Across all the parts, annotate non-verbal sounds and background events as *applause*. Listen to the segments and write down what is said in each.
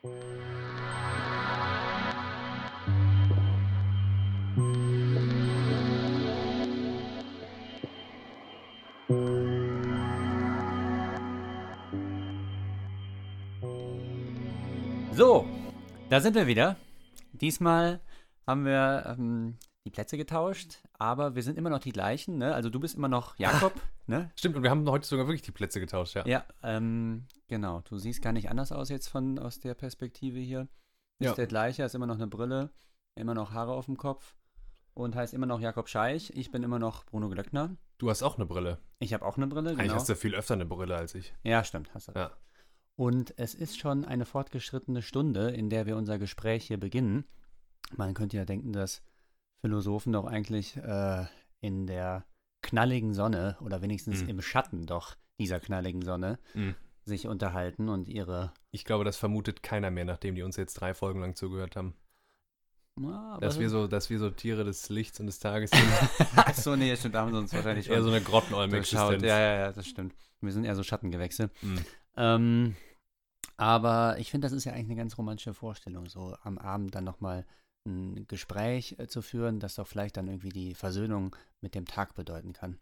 So, da sind wir wieder. Diesmal haben wir ähm, die Plätze getauscht, aber wir sind immer noch die gleichen. Ne? Also du bist immer noch Jakob. ne? Stimmt, und wir haben heute sogar wirklich die Plätze getauscht, ja. Ja, ähm, genau. Du siehst gar nicht anders aus jetzt von aus der Perspektive hier. Ist Ja. der gleiche, hast immer noch eine Brille, immer noch Haare auf dem Kopf und heißt immer noch Jakob Scheich. Ich bin immer noch Bruno Glöckner. Du hast auch eine Brille. Ich habe auch eine Brille, Eigentlich genau. hast du viel öfter eine Brille als ich. Ja, stimmt, hast du. Ja. Und es ist schon eine fortgeschrittene Stunde, in der wir unser Gespräch hier beginnen. Man könnte ja denken, dass Philosophen doch eigentlich äh, in der knalligen Sonne oder wenigstens Mhm. im Schatten doch dieser knalligen Sonne Mhm. Sich unterhalten und ihre. Ich glaube, das vermutet keiner mehr, nachdem die uns jetzt drei Folgen lang zugehört haben. Ja, Dass wir so, dass wir so Tiere des Lichts und des Tages sind. *laughs* Ach so, nee, stimmt, da haben sie uns wahrscheinlich Eher so eine. Grottenolm-Existenz. Ja, ja, ja, das stimmt. Wir sind eher so Schattengewächse. Mhm. Ähm, aber ich finde, das ist ja eigentlich eine ganz romantische Vorstellung, so am Abend dann nochmal ein Gespräch äh, zu führen, das doch vielleicht dann irgendwie die Versöhnung mit dem Tag bedeuten kann.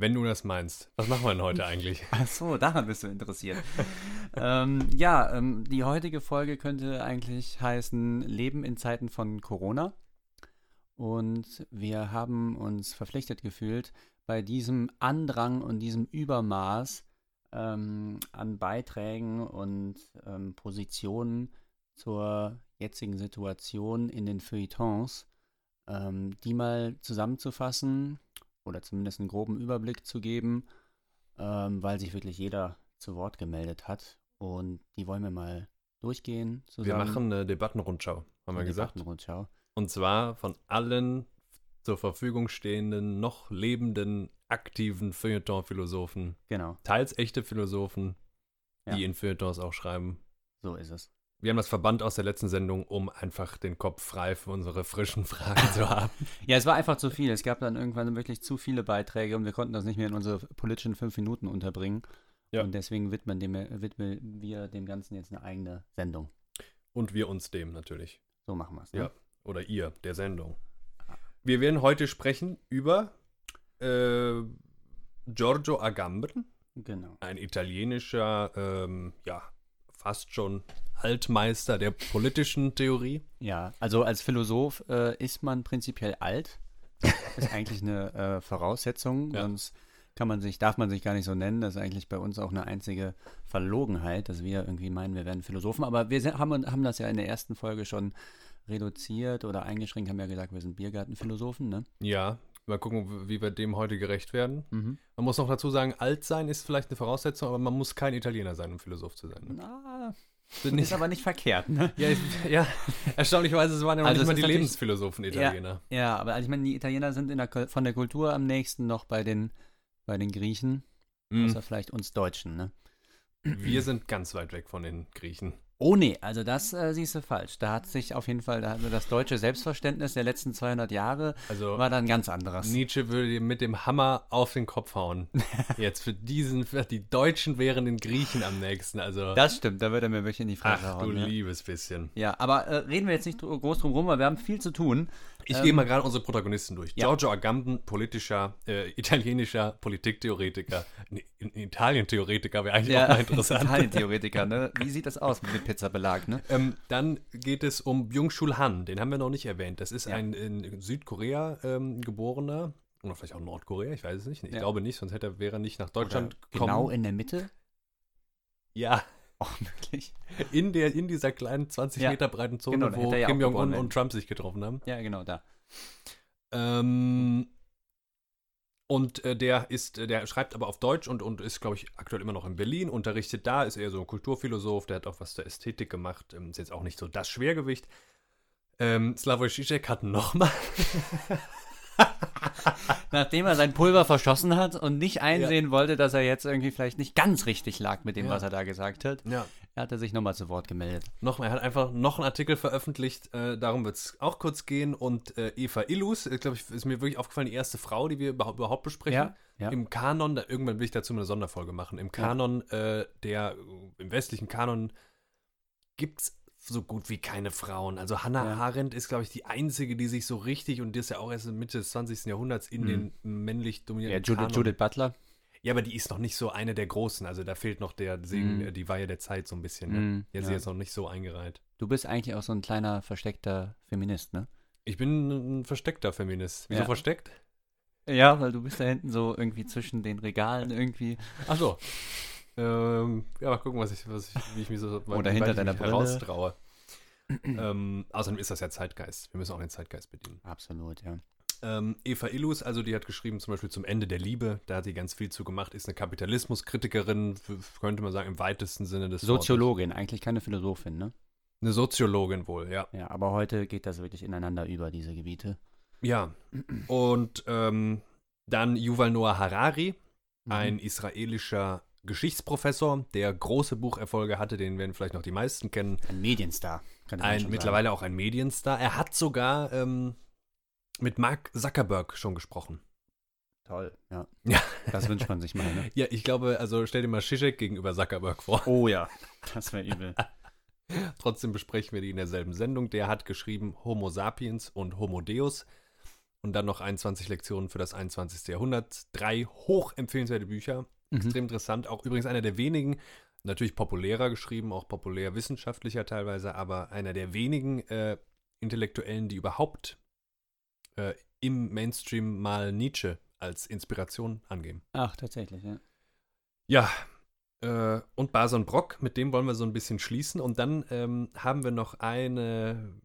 Wenn du das meinst. Was machen wir denn heute eigentlich? *laughs* Ach so, daran bist du interessiert. *laughs* ähm, ja, ähm, die heutige Folge könnte eigentlich heißen Leben in Zeiten von Corona. Und wir haben uns verpflichtet gefühlt, bei diesem Andrang und diesem Übermaß ähm, an Beiträgen und ähm, Positionen zur jetzigen Situation in den Feuilletons, ähm, die mal zusammenzufassen oder zumindest einen groben Überblick zu geben, ähm, weil sich wirklich jeder zu Wort gemeldet hat. Und die wollen wir mal durchgehen Wir zusammen. machen eine Debattenrundschau, haben wir gesagt. Debattenrundschau. Und zwar von allen zur Verfügung stehenden, noch lebenden, aktiven Feuilleton-Philosophen. Genau, Teils echte Philosophen, Ja. die in Feuilletons auch schreiben. so ist es. Wir haben das verbannt aus der letzten Sendung, um einfach den Kopf frei für unsere frischen *laughs* Fragen zu haben. Ja, es war einfach zu viel. Es gab dann irgendwann wirklich zu viele Beiträge und wir konnten das nicht mehr in unsere politischen fünf Minuten unterbringen. Ja. Und deswegen widmen, dem, widmen wir dem Ganzen jetzt eine eigene Sendung. Und wir uns dem natürlich. So machen wir es. Ne? Ja. Oder ihr, der Sendung. Wir werden heute sprechen über äh, Giorgio Agamben, Genau. ein italienischer, ähm, ja, fast schon Altmeister der politischen Theorie. Ja, also als Philosoph äh, ist man prinzipiell alt. ist eigentlich eine äh, Voraussetzung, Ja. sonst kann man sich, darf man sich gar nicht so nennen. Das ist eigentlich bei uns auch eine einzige Verlogenheit, dass wir irgendwie meinen, wir wären Philosophen. Aber wir sind, haben, haben das ja in der ersten Folge schon reduziert oder eingeschränkt, haben ja gesagt, wir sind Biergartenphilosophen, ne? Ja, mal gucken, wie wir dem heute gerecht werden. Mhm. Man muss noch dazu sagen, alt sein ist vielleicht eine Voraussetzung, aber man muss kein Italiener sein, um Philosoph zu sein. Na, Bin ist aber nicht verkehrt, ne? *laughs* ja, ja, erstaunlicherweise waren ja noch Also nicht mal die Lebensphilosophen Italiener. Ja, aber also ich meine, die Italiener sind in der, von der Kultur am nächsten noch bei den, bei den Griechen, Mhm. außer vielleicht uns Deutschen, ne? Wir sind ganz weit weg von den Griechen. Oh nee, also das äh, siehst du falsch. Da hat sich auf jeden Fall, da hat das deutsche Selbstverständnis der letzten 200 Jahre Also war dann ganz anderes. Nietzsche würde dir mit dem Hammer auf den Kopf hauen. *laughs* Jetzt für diesen, für die Deutschen wären den Griechen am nächsten. Also, Das stimmt, da wird er mir wirklich in die Fresse ach du hauen. Ja. liebes bisschen. ja, aber äh, reden wir jetzt nicht groß drum rum, weil wir haben viel zu tun. Ich Ähm, gehe mal gerade unsere Protagonisten durch. ja. Giorgio Agamben, politischer, äh, italienischer Politiktheoretiker. In- Italientheoretiker wäre eigentlich auch mal interessant. *laughs* Italien-Theoretiker, ne? Wie sieht das aus mit dem Pizzabelag, ne? Ähm, dann geht es um Byung-Chul Han, den haben wir noch nicht erwähnt. Das ist Ja. ein in Südkorea ähm, geborener, oder vielleicht auch Nordkorea, ich weiß es nicht. Ich Ja. glaube nicht, sonst hätte er, wäre er nicht nach Deutschland Oder gekommen. Genau in der Mitte? Ja, Oh, wirklich? in, der, in dieser kleinen 20 Ja. Meter breiten Zone, Genau, wo ja auch Kim Jong-un und Trump sich getroffen haben. Ja, genau, da. Ähm, und äh, der ist, äh, der schreibt aber auf Deutsch und, und ist, glaube ich, aktuell immer noch in Berlin, unterrichtet da, ist eher so ein Kulturphilosoph, der hat auch was zur Ästhetik gemacht, ähm, ist jetzt auch nicht so das Schwergewicht. Ähm, Slavoj Žižek hat nochmal *laughs* *laughs* Nachdem er sein Pulver verschossen hat und nicht einsehen wollte, dass er jetzt irgendwie vielleicht nicht ganz richtig lag mit dem, Ja. was er da gesagt hat, ja, er hat er sich nochmal zu Wort gemeldet. Nochmal, er hat einfach noch einen Artikel veröffentlicht, äh, darum wird es auch kurz gehen. Und äh, Eva Illus, äh, glaube ich, ist mir wirklich aufgefallen, die erste Frau, die wir überhaupt, überhaupt besprechen. Ja, ja. Im Kanon, da, irgendwann will ich dazu eine Sonderfolge machen. Im Kanon, äh, der, im westlichen Kanon gibt es so gut wie keine Frauen. Also Hannah Ja. Arendt ist, glaube ich, die einzige, die sich so richtig, und die ist ja auch erst in Mitte des 20. Jahrhunderts in Mhm. den männlich Ja, dominierten Judith, Kanon. Judith Butler. Ja, aber die ist noch nicht so eine der Großen. Also da fehlt noch der Segen, Mhm. äh, die Weihe der Zeit so ein bisschen. Ne? Mhm, Jetzt ja. ist jetzt noch nicht so eingereiht. Du bist eigentlich auch so ein kleiner versteckter Feminist, ne? Ich bin ein versteckter Feminist. Wieso Ja. versteckt? Ja, weil du bist da hinten so irgendwie zwischen den Regalen irgendwie. Ach so. *laughs* Ähm, ja, mal gucken, was ich, was ich, wie ich mich so Oder hinter deiner Brille. heraustraue. ähm, außerdem ist das ja Zeitgeist. Wir müssen auch den Zeitgeist bedienen. Absolut, ja. Ähm, Eva Illus, also die hat geschrieben zum Beispiel zum Ende der Liebe, da hat sie ganz viel zu gemacht, ist eine Kapitalismuskritikerin, könnte man sagen, im weitesten Sinne des Wortes. Soziologin, eigentlich keine Philosophin, ne? Eine Soziologin wohl, ja. Ja, aber heute geht das wirklich ineinander über, diese Gebiete. Ja. Und ähm, dann Yuval Noah Harari, Mhm. ein israelischer Geschichtsprofessor, der große Bucherfolge hatte, den werden vielleicht noch die meisten kennen. Ein Medienstar, Ein, mittlerweile auch ein Medienstar. Er hat sogar ähm, mit Mark Zuckerberg schon gesprochen. sagen. Toll, ja. Ja. Das wünscht man sich mal, ne? *laughs* Ja, ich glaube, also stell dir mal Zizek gegenüber Zuckerberg vor. Oh ja, das wäre übel. *laughs* Trotzdem besprechen wir die in derselben Sendung. Der hat geschrieben Homo sapiens und Homo Deus. Und dann noch 21 Lektionen für das 21. Jahrhundert. Drei hochempfehlenswerte Bücher. Mhm. Extrem interessant. Auch übrigens einer der wenigen, natürlich populärer geschrieben, auch populär wissenschaftlicher teilweise, aber einer der wenigen äh, Intellektuellen, die überhaupt äh, im Mainstream mal Nietzsche als Inspiration angeben. Ach, tatsächlich, ja. Ja, äh, und Bason Brock, mit dem wollen wir so ein bisschen schließen. Und dann ähm, haben wir noch eine,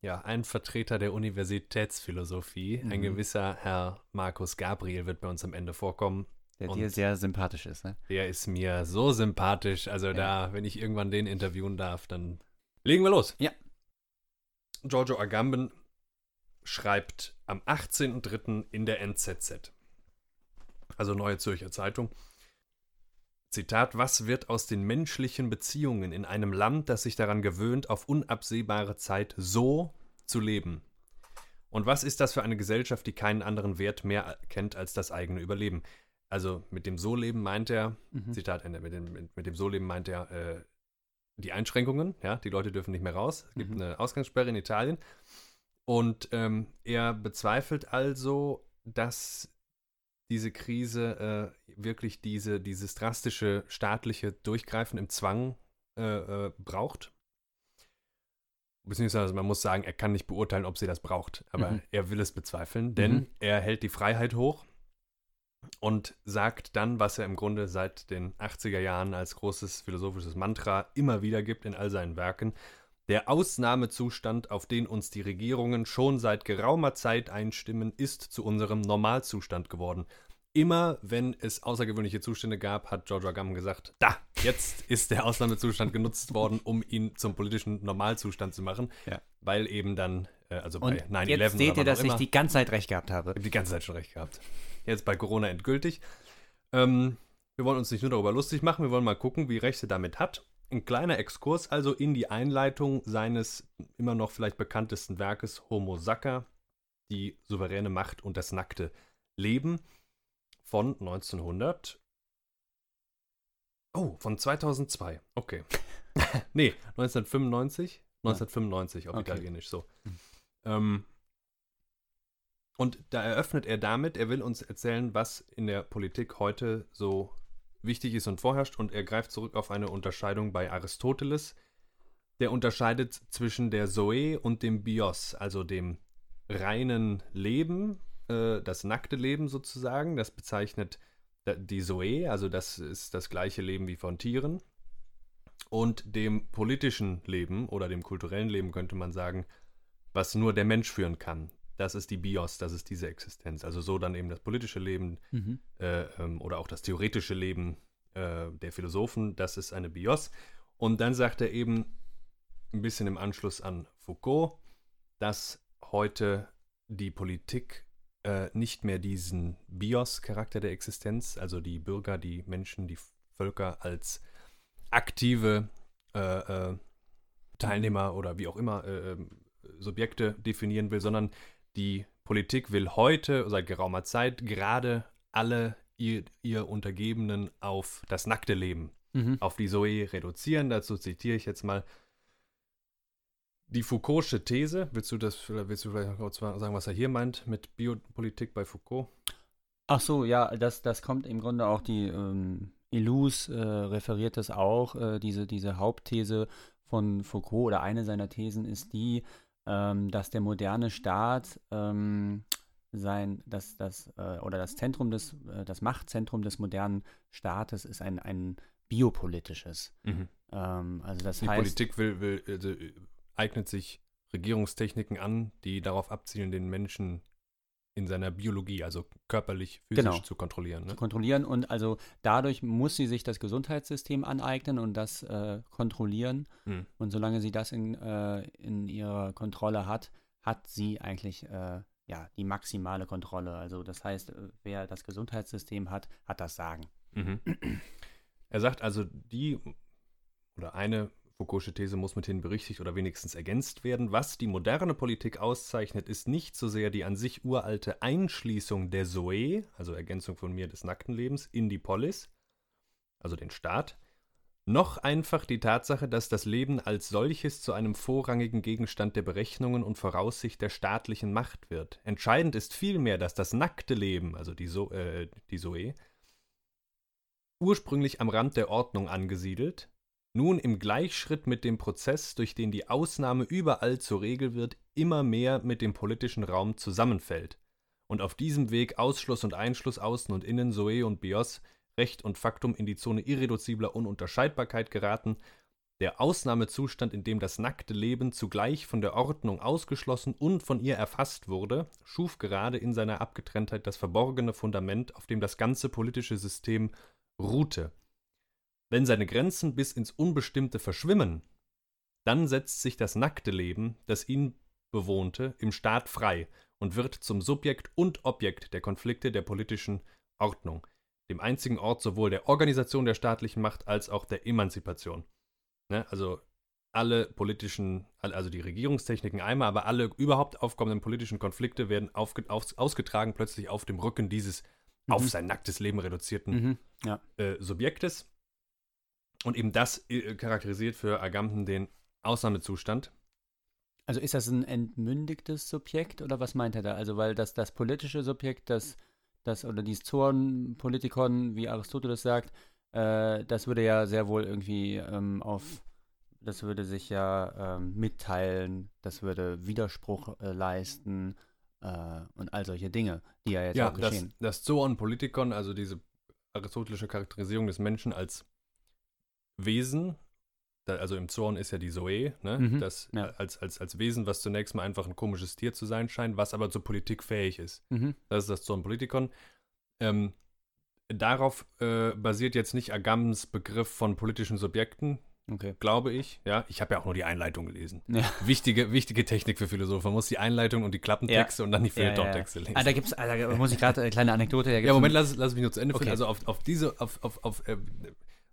ja, einen Vertreter der Universitätsphilosophie, ein Mhm. gewisser Herr Markus Gabriel wird bei uns am Ende vorkommen. Der Und- dir sehr sympathisch ist, ne? Der ist mir so sympathisch. Also da, wenn ich irgendwann den interviewen darf, dann legen wir los. Ja. Giorgio Agamben schreibt am 18.03. in der NZZ. Also Neue Zürcher Zeitung. Zitat, was wird aus den menschlichen Beziehungen in einem Land, das sich daran gewöhnt, auf unabsehbare Zeit so zu leben? Und was ist das für eine Gesellschaft, die keinen anderen Wert mehr kennt als das eigene Überleben? Also mit dem So-Leben meint er, Mhm. Zitat Ende, mit dem, mit, mit dem So-Leben meint er äh, die Einschränkungen, ja, die Leute dürfen nicht mehr raus, es gibt Mhm. eine Ausgangssperre in Italien. Und ähm, er bezweifelt also, dass diese Krise äh, wirklich diese, dieses drastische staatliche Durchgreifen im Zwang äh, äh, braucht. Beziehungsweise man muss sagen, er kann nicht beurteilen, ob sie das braucht. Aber Mhm. er will es bezweifeln, denn Mhm. er hält die Freiheit hoch und sagt dann, was er im Grunde seit den 80er Jahren als großes philosophisches Mantra immer wieder gibt in all seinen Werken. Der Ausnahmezustand, auf den uns die Regierungen schon seit geraumer Zeit einstimmen, ist zu unserem Normalzustand geworden. Immer wenn es außergewöhnliche Zustände gab, hat George Agamben gesagt, da, jetzt ist der Ausnahmezustand genutzt worden, um ihn zum politischen Normalzustand zu machen. Ja. Weil eben dann, äh, also bei 9-11 jetzt seht ihr, dass auch ich immer- die ganze Zeit recht gehabt habe die ganze Zeit schon recht gehabt. Jetzt bei Corona endgültig. Ähm, wir wollen uns nicht nur darüber lustig machen, wir wollen mal gucken, wie Rechte damit hat. Ein kleiner Exkurs also in die Einleitung seines immer noch vielleicht bekanntesten Werkes Homo Sacer, die souveräne Macht und das nackte Leben von 1900. Oh, von 2002. Okay. *laughs* nee, 1995. 1995 auf Okay. Italienisch so. Hm. Ähm, und da eröffnet er damit, er will uns erzählen, was in der Politik heute so wichtig ist und vorherrscht. Und er greift zurück auf eine Unterscheidung bei Aristoteles. Der unterscheidet zwischen der Zoe und dem Bios, also dem reinen Leben, äh, das nackte Leben sozusagen. Das bezeichnet die Zoe, also das ist das gleiche Leben wie von Tieren. Und dem politischen Leben oder dem kulturellen Leben könnte man sagen, was nur der Mensch führen kann. Das ist die Bios, das ist diese Existenz. Also so dann eben das politische Leben Mhm. äh, ähm, oder auch das theoretische Leben äh, der Philosophen, das ist eine Bios. Und dann sagt er eben ein bisschen im Anschluss an Foucault, dass heute die Politik äh, nicht mehr diesen Bios-Charakter der Existenz, also die Bürger, die Menschen, die Völker als aktive äh, äh, Teilnehmer oder wie auch immer äh, ähm, Subjekte definieren will, sondern die Politik will heute seit geraumer Zeit gerade alle ihr, ihr Untergebenen auf das nackte Leben, Mhm. auf die Zoe reduzieren. Dazu zitiere ich jetzt mal. Die Foucault'sche These, willst du das willst du vielleicht kurz sagen, was er hier meint mit Biopolitik bei Foucault? Ach so, ja, das, das kommt im Grunde auch die ähm, Illus äh, referiert das auch, äh, diese, diese Hauptthese von Foucault oder eine seiner Thesen ist die, ähm, dass der moderne Staat ähm, sein, dass das äh, oder das Zentrum des, äh, das Machtzentrum des modernen Staates ist ein, ein biopolitisches. Mhm. Ähm, also das die heißt, Politik will, will also eignet sich Regierungstechniken an, die darauf abzielen, den Menschen in seiner Biologie, also körperlich, physisch genau. zu kontrollieren. Ne? Zu kontrollieren und also dadurch muss sie sich das Gesundheitssystem aneignen und das äh, kontrollieren. Hm. Und solange sie das in, äh, in ihrer Kontrolle hat, hat sie eigentlich äh, ja, die maximale Kontrolle. Also das heißt, äh, wer das Gesundheitssystem hat, hat das Sagen. Mhm. Er sagt also, die oder eine Foucault'sche These muss mithin berichtigt oder wenigstens ergänzt werden. Was die moderne Politik auszeichnet, ist nicht so sehr die an sich uralte Einschließung der Zoe, also Ergänzung von mir des nackten Lebens, in die Polis, also den Staat, noch einfach die Tatsache, dass das Leben als solches zu einem vorrangigen Gegenstand der Berechnungen und Voraussicht der staatlichen Macht wird. Entscheidend ist vielmehr, dass das nackte Leben, also die, so äh, die Zoe, ursprünglich am Rand der Ordnung angesiedelt, nun im Gleichschritt mit dem Prozess, durch den die Ausnahme überall zur Regel wird, immer mehr mit dem politischen Raum zusammenfällt und auf diesem Weg Ausschluss und Einschluss außen und innen, Zoe und Bios, Recht und Faktum in die Zone irreduzibler Ununterscheidbarkeit geraten, der Ausnahmezustand, in dem das nackte Leben zugleich von der Ordnung ausgeschlossen und von ihr erfasst wurde, schuf gerade in seiner Abgetrenntheit das verborgene Fundament, auf dem das ganze politische System ruhte. Wenn seine Grenzen bis ins Unbestimmte verschwimmen, dann setzt sich das nackte Leben, das ihn bewohnte, im Staat frei und wird zum Subjekt und Objekt der Konflikte der politischen Ordnung, dem einzigen Ort sowohl der Organisation der staatlichen Macht als auch der Emanzipation. Ne? Also alle politischen, also die Regierungstechniken einmal, aber alle überhaupt aufkommenden politischen Konflikte werden aufge, aus, ausgetragen plötzlich auf dem Rücken dieses mhm. auf sein nacktes Leben reduzierten mhm. ja. äh, Subjektes. Und eben das äh, charakterisiert für Agamben den Ausnahmezustand. Also ist das ein entmündigtes Subjekt oder was meint er da? Also weil das, das politische Subjekt, das, das oder dieses Zoon-Politikon, wie Aristoteles sagt, äh, das würde ja sehr wohl irgendwie ähm, auf, das würde sich ja ähm, mitteilen, das würde Widerspruch äh, leisten äh, und all solche Dinge, die ja jetzt ja, auch geschehen. Das, das Zoon-Politikon, also diese aristotelische Charakterisierung des Menschen als Wesen, da, also im Zorn ist ja die Zoe, ne? Mhm, das ja. als, als, als Wesen, was zunächst mal einfach ein komisches Tier zu sein scheint, was aber zur Politik fähig ist. Mhm. Das ist das Zorn-Politikon. Ähm, darauf äh, basiert jetzt nicht Agams Begriff von politischen Subjekten, okay. glaube ich. Ja, ich habe ja auch nur die Einleitung gelesen. Ja. Wichtige, wichtige Technik für Philosophen. Man muss die Einleitung und die Klappentexte ja. und dann die Feuilleton-Texte lesen. Ah, da gibt's, ah, da muss ich gerade eine kleine Anekdote. Ja, Moment, lass, lass mich nur zu Ende okay. führen. Also auf, auf diese, auf, auf, auf äh,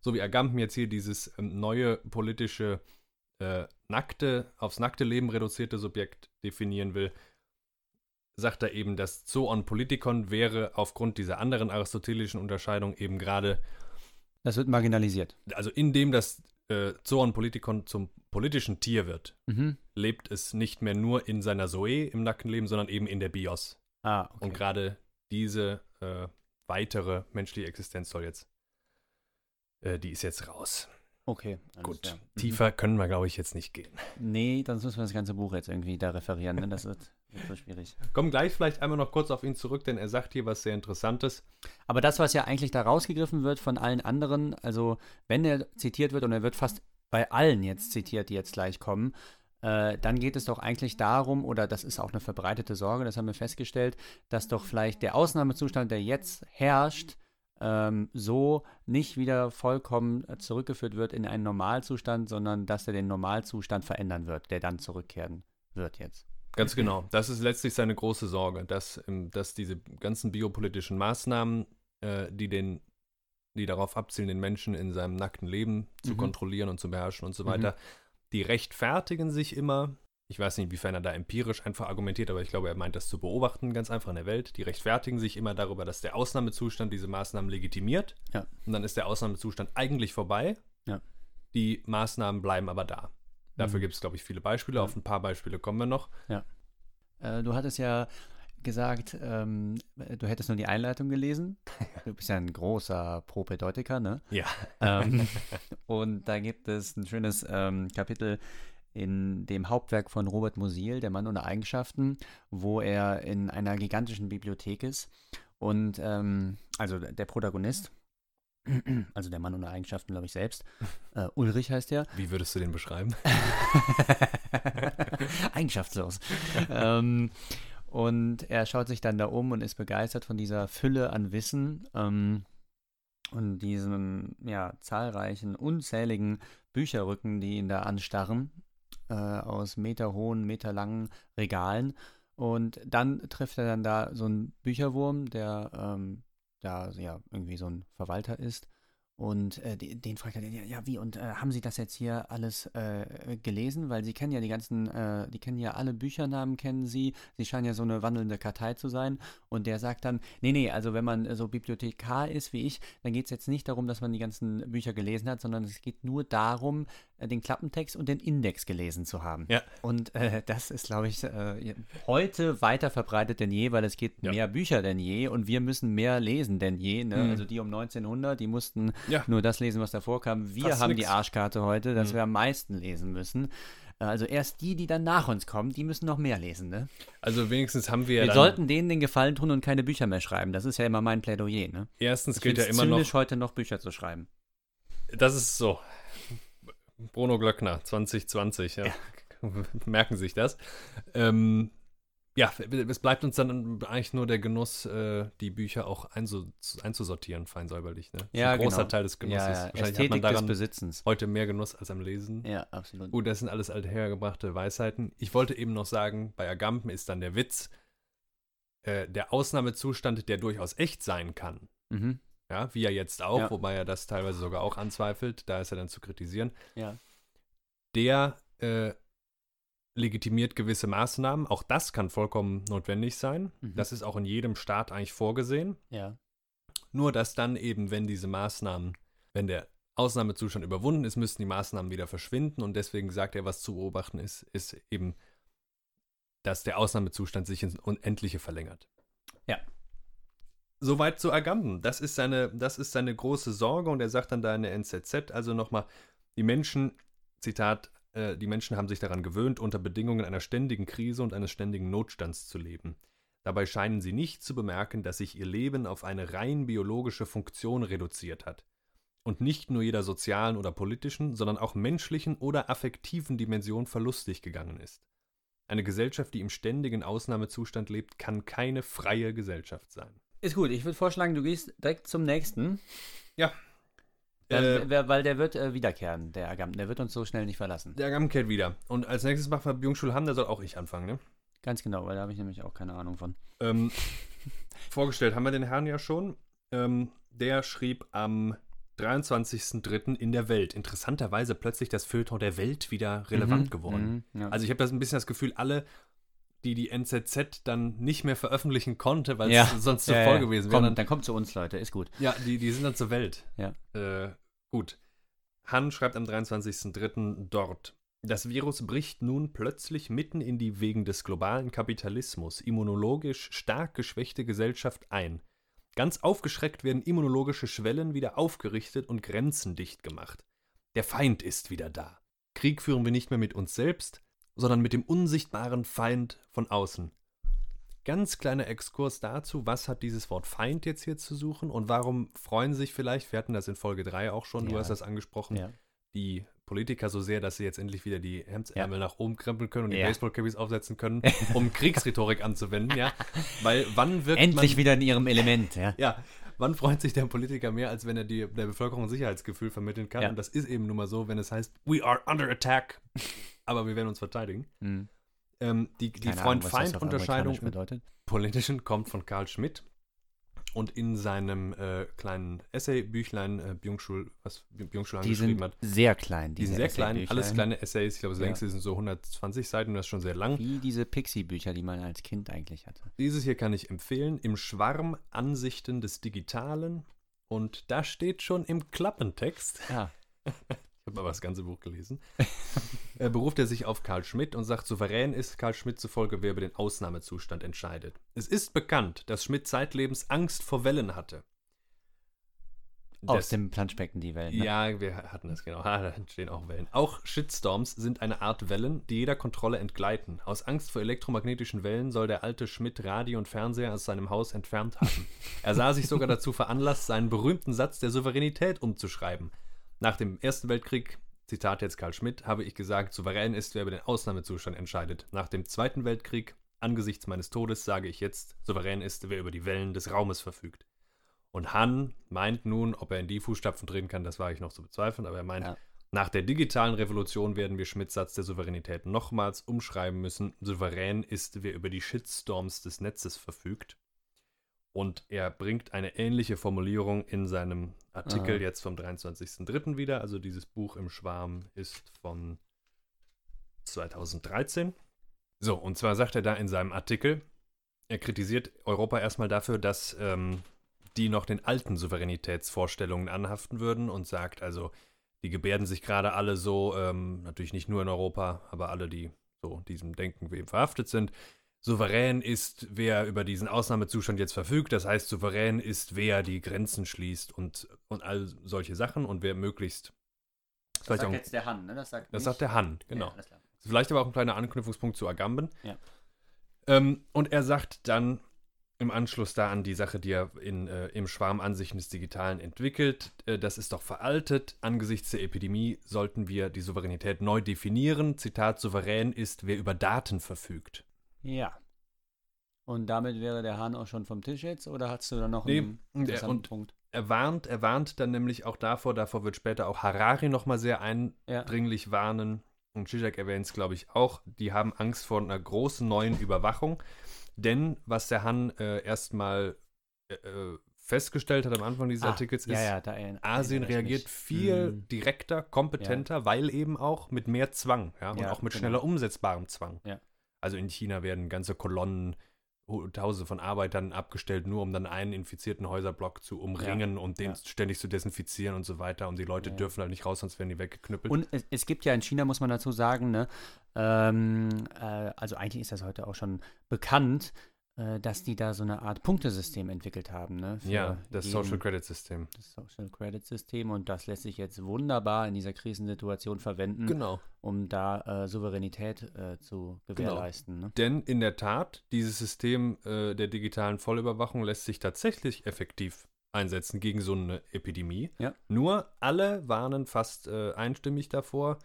so wie Agamben jetzt hier dieses ähm, neue politische, äh, nackte, aufs nackte Leben reduzierte Subjekt definieren will, sagt er eben, das Zoon Politikon wäre aufgrund dieser anderen aristotelischen Unterscheidung eben gerade. Das wird marginalisiert. Also indem das äh, Zoon Politikon zum politischen Tier wird, mhm. lebt es nicht mehr nur in seiner Zoe im nackten Leben, sondern eben in der Bios. Ah, okay. Und gerade diese äh, weitere menschliche Existenz soll jetzt äh, die ist jetzt raus. Okay. Gut. Klar. Mhm. Tiefer können wir, glaube ich, jetzt nicht gehen. Nee, dann müssen wir das ganze Buch jetzt irgendwie da referieren. Ne? Das wird, wird so schwierig. *laughs* Kommen gleich vielleicht einmal noch kurz auf ihn zurück, denn er sagt hier was sehr Interessantes. Aber das, was ja eigentlich da rausgegriffen wird von allen anderen, also wenn er zitiert wird und er wird fast bei allen jetzt zitiert, die jetzt gleich kommen, äh, dann geht es doch eigentlich darum, oder das ist auch eine verbreitete Sorge, das haben wir festgestellt, dass doch vielleicht der Ausnahmezustand, der jetzt herrscht, ähm, so nicht wieder vollkommen zurückgeführt wird in einen Normalzustand, sondern dass er den Normalzustand verändern wird, der dann zurückkehren wird jetzt. Ganz genau. Das ist letztlich seine große Sorge, dass, ähm, dass diese ganzen biopolitischen Maßnahmen, äh, die den die darauf abzielen, den Menschen in seinem nackten Leben zu mhm. kontrollieren und zu beherrschen und so weiter, mhm. die rechtfertigen sich immer ich weiß nicht, inwiefern er da empirisch einfach argumentiert, aber ich glaube, er meint das zu beobachten, ganz einfach in der Welt. Die rechtfertigen sich immer darüber, dass der Ausnahmezustand diese Maßnahmen legitimiert. Ja. Und dann ist der Ausnahmezustand eigentlich vorbei. Ja. Die Maßnahmen bleiben aber da. Dafür Mhm. gibt es, glaube ich, viele Beispiele. Ja. Auf ein paar Beispiele kommen wir noch. Äh, du hattest ja gesagt, ähm, du hättest nur die Einleitung gelesen. *laughs* Du bist ja ein großer Propädeutiker, ne? Ja. Ähm, *laughs* und da gibt es ein schönes ähm, Kapitel in dem Hauptwerk von Robert Musil, Der Mann ohne Eigenschaften, wo er in einer gigantischen Bibliothek ist. Und ähm, also der Protagonist, *clears throat* also der Mann ohne Eigenschaften, glaube ich selbst, äh, Ulrich heißt er, Wie würdest du den beschreiben? *laughs* Eigenschaftslos. ähm, und er schaut sich dann da um und ist begeistert von dieser Fülle an Wissen ähm, und diesen ja, zahlreichen, unzähligen Bücherrücken, die ihn da anstarren, äh, aus meterhohen, meterlangen Regalen. Und dann trifft er dann da so einen Bücherwurm, der ähm, da ja irgendwie so ein Verwalter ist. Und äh, den, den fragt er, ja, ja, wie, und äh, haben Sie das jetzt hier alles äh, gelesen? Weil Sie kennen ja die ganzen, äh, die kennen ja alle Büchernamen, kennen Sie. Sie scheinen ja so eine wandelnde Kartei zu sein. Und der sagt dann, nee, nee, also wenn man äh, so Bibliothekar ist wie ich, dann geht es jetzt nicht darum, dass man die ganzen Bücher gelesen hat, sondern es geht nur darum, den Klappentext und den Index gelesen zu haben. Ja. Und äh, das ist, glaube ich, äh, heute weiter verbreitet denn je, weil es gibt Ja. mehr Bücher denn je und wir müssen mehr lesen denn je. Ne? Mhm. Also die um 1900, die mussten Ja. nur das lesen, was davor kam. Wir Fast haben nix. die Arschkarte heute, dass Mhm. wir am meisten lesen müssen. Äh, Also erst die, die dann nach uns kommen, die müssen noch mehr lesen. Ne? Also wenigstens haben wir ja wir sollten denen den Gefallen tun und keine Bücher mehr schreiben. Das ist ja immer mein Plädoyer. Ne? erstens Ich gilt ja immer noch, heute noch Bücher zu schreiben. das ist so. Bruno Glöckner, 2020, ja. *laughs* Merken sich das. Ähm, ja, es bleibt uns dann eigentlich nur der Genuss, äh, die Bücher auch einzu einzusortieren, fein säuberlich. Ne? Ja, ein großer genau. Teil des Genusses. Ja, ja. Wahrscheinlich hat man Ästhetik des daran Besitzens. heute mehr Genuss als am Lesen. Ja, absolut. Gut, das sind alles althergebrachte Weisheiten. Ich wollte eben noch sagen, bei Agamben ist dann der Witz, äh, der Ausnahmezustand, der durchaus echt sein kann. Mhm. Ja, wie er jetzt auch, Ja. wobei er das teilweise sogar auch anzweifelt, da ist er dann zu kritisieren. Ja. Der äh, legitimiert gewisse Maßnahmen. Auch das kann vollkommen notwendig sein. Mhm. Das ist auch in jedem Staat eigentlich vorgesehen. Ja. Nur dass dann eben, wenn diese Maßnahmen, wenn der Ausnahmezustand überwunden ist, müssten die Maßnahmen wieder verschwinden. Und deswegen sagt er, was zu beobachten ist, ist eben, dass der Ausnahmezustand sich ins Unendliche verlängert. Ja. Soweit zu Agamben. Das ist seine, das ist seine große Sorge und er sagt dann da in der NZZ, also nochmal, die Menschen, Zitat, äh, die Menschen haben sich daran gewöhnt, unter Bedingungen einer ständigen Krise und eines ständigen Notstands zu leben. Dabei scheinen sie nicht zu bemerken, dass sich ihr Leben auf eine rein biologische Funktion reduziert hat und nicht nur jeder sozialen oder politischen, sondern auch menschlichen oder affektiven Dimension verlustig gegangen ist. Eine Gesellschaft, die im ständigen Ausnahmezustand lebt, kann keine freie Gesellschaft sein. Ist gut. Ich würde vorschlagen, du gehst direkt zum nächsten. Dann, Äh, weil der wird äh, wiederkehren, der Agamben. Der wird uns so schnell nicht verlassen. der Gamm kehrt wieder. Und als nächstes machen wir Byung-Chul Han, da soll auch ich anfangen, ne? Ganz genau, weil da habe ich nämlich auch keine Ahnung von. Ähm, *laughs* vorgestellt haben wir den Herrn ja schon. Ähm, der schrieb am 23.03. in der Welt. Interessanterweise plötzlich das Feuilleton der Welt wieder relevant Mhm, geworden. mhm, ja. Also ich habe das ein bisschen das Gefühl, alle, die die NZZ dann nicht mehr veröffentlichen konnte, weil es Ja. sonst zu Ja, voll ja. gewesen Komm, wäre. dann kommt zu uns, Leute. Ist gut. Ja, die, die sind dann zur Welt. Ja. Äh, gut. Han schreibt am 23.03. dort. Das Virus bricht nun plötzlich mitten in die wegen des globalen Kapitalismus immunologisch stark geschwächte Gesellschaft ein. Ganz aufgeschreckt werden immunologische Schwellen wieder aufgerichtet und Grenzen dicht gemacht. Der Feind ist wieder da. Krieg führen wir nicht mehr mit uns selbst, sondern mit dem unsichtbaren Feind von außen. Ganz kleiner Exkurs dazu, was hat dieses Wort Feind jetzt hier zu suchen und warum freuen sich vielleicht, wir hatten das in Folge 3 auch schon, du Ja. hast das angesprochen, Ja. die Politiker so sehr, dass sie jetzt endlich wieder die Hemdsärmel nach oben krempeln können und die Ja. Baseballcappies aufsetzen können, *laughs* um Kriegsrhetorik anzuwenden, ja. *laughs* Weil wann wird Endlich man, wieder in ihrem Element, ja. ja, wann freut sich der Politiker mehr, als wenn er die, der Bevölkerung ein Sicherheitsgefühl vermitteln kann? Ja. Und das ist eben nun mal so, wenn es heißt, we are under attack, *laughs* aber wir werden uns verteidigen. Hm. Ähm, die die Freund-Feind-Unterscheidung bedeutet. Politischen kommt von Karl Schmidt. Und in seinem äh, kleinen Essay-Büchlein, äh, Byung-Chul, was Byung-Chul Die geschrieben sind hat, sehr klein. die sind diese sehr klein, alles kleine Essays, ich glaube, das Ja. längste sind so 120 Seiten und das ist schon sehr lang. Wie diese Pixie-Bücher, die man als Kind eigentlich hatte. Dieses hier kann ich empfehlen, im Schwarm Ansichten des Digitalen. Und da steht schon im Klappentext, Ja. *laughs* habe aber das ganze Buch gelesen. *laughs* äh, beruft er sich auf Karl Schmidt und sagt, souverän ist Karl Schmidt zufolge, wer über den Ausnahmezustand entscheidet. Es ist bekannt, dass Schmidt zeitlebens Angst vor Wellen hatte. Aus Das- dem Planschbecken die Welt. Ne? Ja, wir hatten das genau. *laughs* Ah, da entstehen auch Wellen. Auch Shitstorms sind eine Art Wellen, die jeder Kontrolle entgleiten. Aus Angst vor elektromagnetischen Wellen soll der alte Schmidt Radio und Fernseher aus seinem Haus entfernt haben. *laughs* Er sah sich sogar dazu veranlasst, seinen berühmten Satz der Souveränität umzuschreiben. Nach dem Ersten Weltkrieg, Zitat jetzt Karl Schmidt, habe ich gesagt, souverän ist, wer über den Ausnahmezustand entscheidet. Nach dem Zweiten Weltkrieg, angesichts meines Todes, sage ich jetzt, souverän ist, wer über die Wellen des Raumes verfügt. Und Han meint nun, ob er in die Fußstapfen treten kann, das war ich noch zu bezweifeln, aber er meint, Ja. nach der digitalen Revolution werden wir Schmidts Satz der Souveränität nochmals umschreiben müssen. Souverän ist, wer über die Shitstorms des Netzes verfügt. Und er bringt eine ähnliche Formulierung in seinem Artikel Aha. jetzt vom 23.03. wieder. Also dieses Buch im Schwarm ist von 2013. So, und zwar sagt er da in seinem Artikel, er kritisiert Europa erstmal dafür, dass ähm, die noch den alten Souveränitätsvorstellungen anhaften würden und sagt also, die gebärden sich gerade alle so, ähm, natürlich nicht nur in Europa, aber alle, die so diesem Denken eben verhaftet sind. Souverän ist, wer über diesen Ausnahmezustand jetzt verfügt. Das heißt, souverän ist, wer die Grenzen schließt und, und all solche Sachen und wer möglichst. Das sagt auch, jetzt der Han, ne? Das sagt, das sagt der Han, genau. Ja. Vielleicht aber auch ein kleiner Anknüpfungspunkt zu Agamben. Ja. Ähm, und er sagt dann im Anschluss da an die Sache, die er in, äh, im Schwarm Ansichten des Digitalen entwickelt, äh, das ist doch veraltet. Angesichts der Epidemie sollten wir die Souveränität neu definieren. Zitat, souverän ist, wer über Daten verfügt. Ja. Und damit wäre der Han auch schon vom Tisch jetzt oder hast du da noch Nee, einen der- interessanten und- Punkt? Er warnt, er warnt dann nämlich auch davor, davor wird später auch Harari nochmal sehr Ja. eindringlich warnen. Und Zizek erwähnt es, glaube ich, auch. Die haben Angst vor einer großen neuen Überwachung. Denn was der Han äh, erstmal äh, äh, festgestellt hat am Anfang dieses Ah, Artikels ja, ist, ja, da erinnere- Asien reagiert mich. viel Mhm. direkter, kompetenter, weil eben auch mit mehr Zwang ja, und Ja, auch mit genau. schneller umsetzbarem Zwang. Ja. Also in China werden ganze Kolonnen, Tausende von Arbeitern abgestellt, nur um dann einen infizierten Häuserblock zu umringen und den Ja. ständig zu desinfizieren und so weiter. Und die Leute Ja. dürfen halt nicht raus, sonst werden die weggeknüppelt. Und es, es gibt ja in China, muss man dazu sagen, ne, ähm, äh, also eigentlich ist das heute auch schon bekannt, dass die da so eine Art Punktesystem entwickelt haben. Ne, ja, das jeden- Social Credit System. das Social Credit System und das lässt sich jetzt wunderbar in dieser Krisensituation verwenden, Genau. um da äh, Souveränität äh, zu gewährleisten. Ne? Denn in der Tat, dieses System äh, der digitalen Vollüberwachung lässt sich tatsächlich effektiv einsetzen gegen so eine Epidemie. Ja. Nur alle warnen fast äh, einstimmig davor.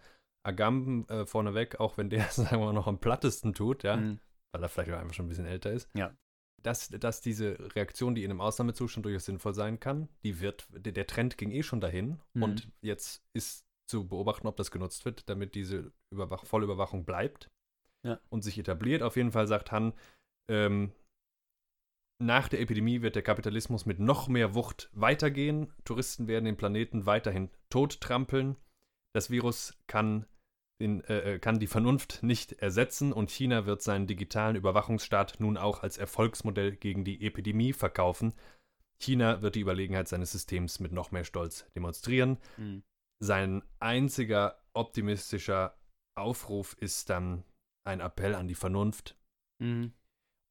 Agamben äh, vorneweg, auch wenn der, *laughs* sagen wir mal, noch am plattesten tut, ja, Mhm. Weil er vielleicht auch einfach schon ein bisschen älter ist. Ja. Dass, dass diese Reaktion, die in einem Ausnahmezustand durchaus sinnvoll sein kann, die wird, der, Trend ging eh schon dahin Mhm. und jetzt ist zu beobachten, ob das genutzt wird, damit diese Überwach Vollüberwachung bleibt Ja. und sich etabliert. Auf jeden Fall sagt Han, ähm, nach der Epidemie wird der Kapitalismus mit noch mehr Wucht weitergehen. Touristen werden den Planeten weiterhin tottrampeln. Das Virus kann, den, äh, äh, kann die Vernunft nicht ersetzen und China wird seinen digitalen Überwachungsstaat nun auch als Erfolgsmodell gegen die Epidemie verkaufen. China wird die Überlegenheit seines Systems mit noch mehr Stolz demonstrieren. Mhm. Sein einziger optimistischer Aufruf ist dann ein Appell an die Vernunft. Mhm.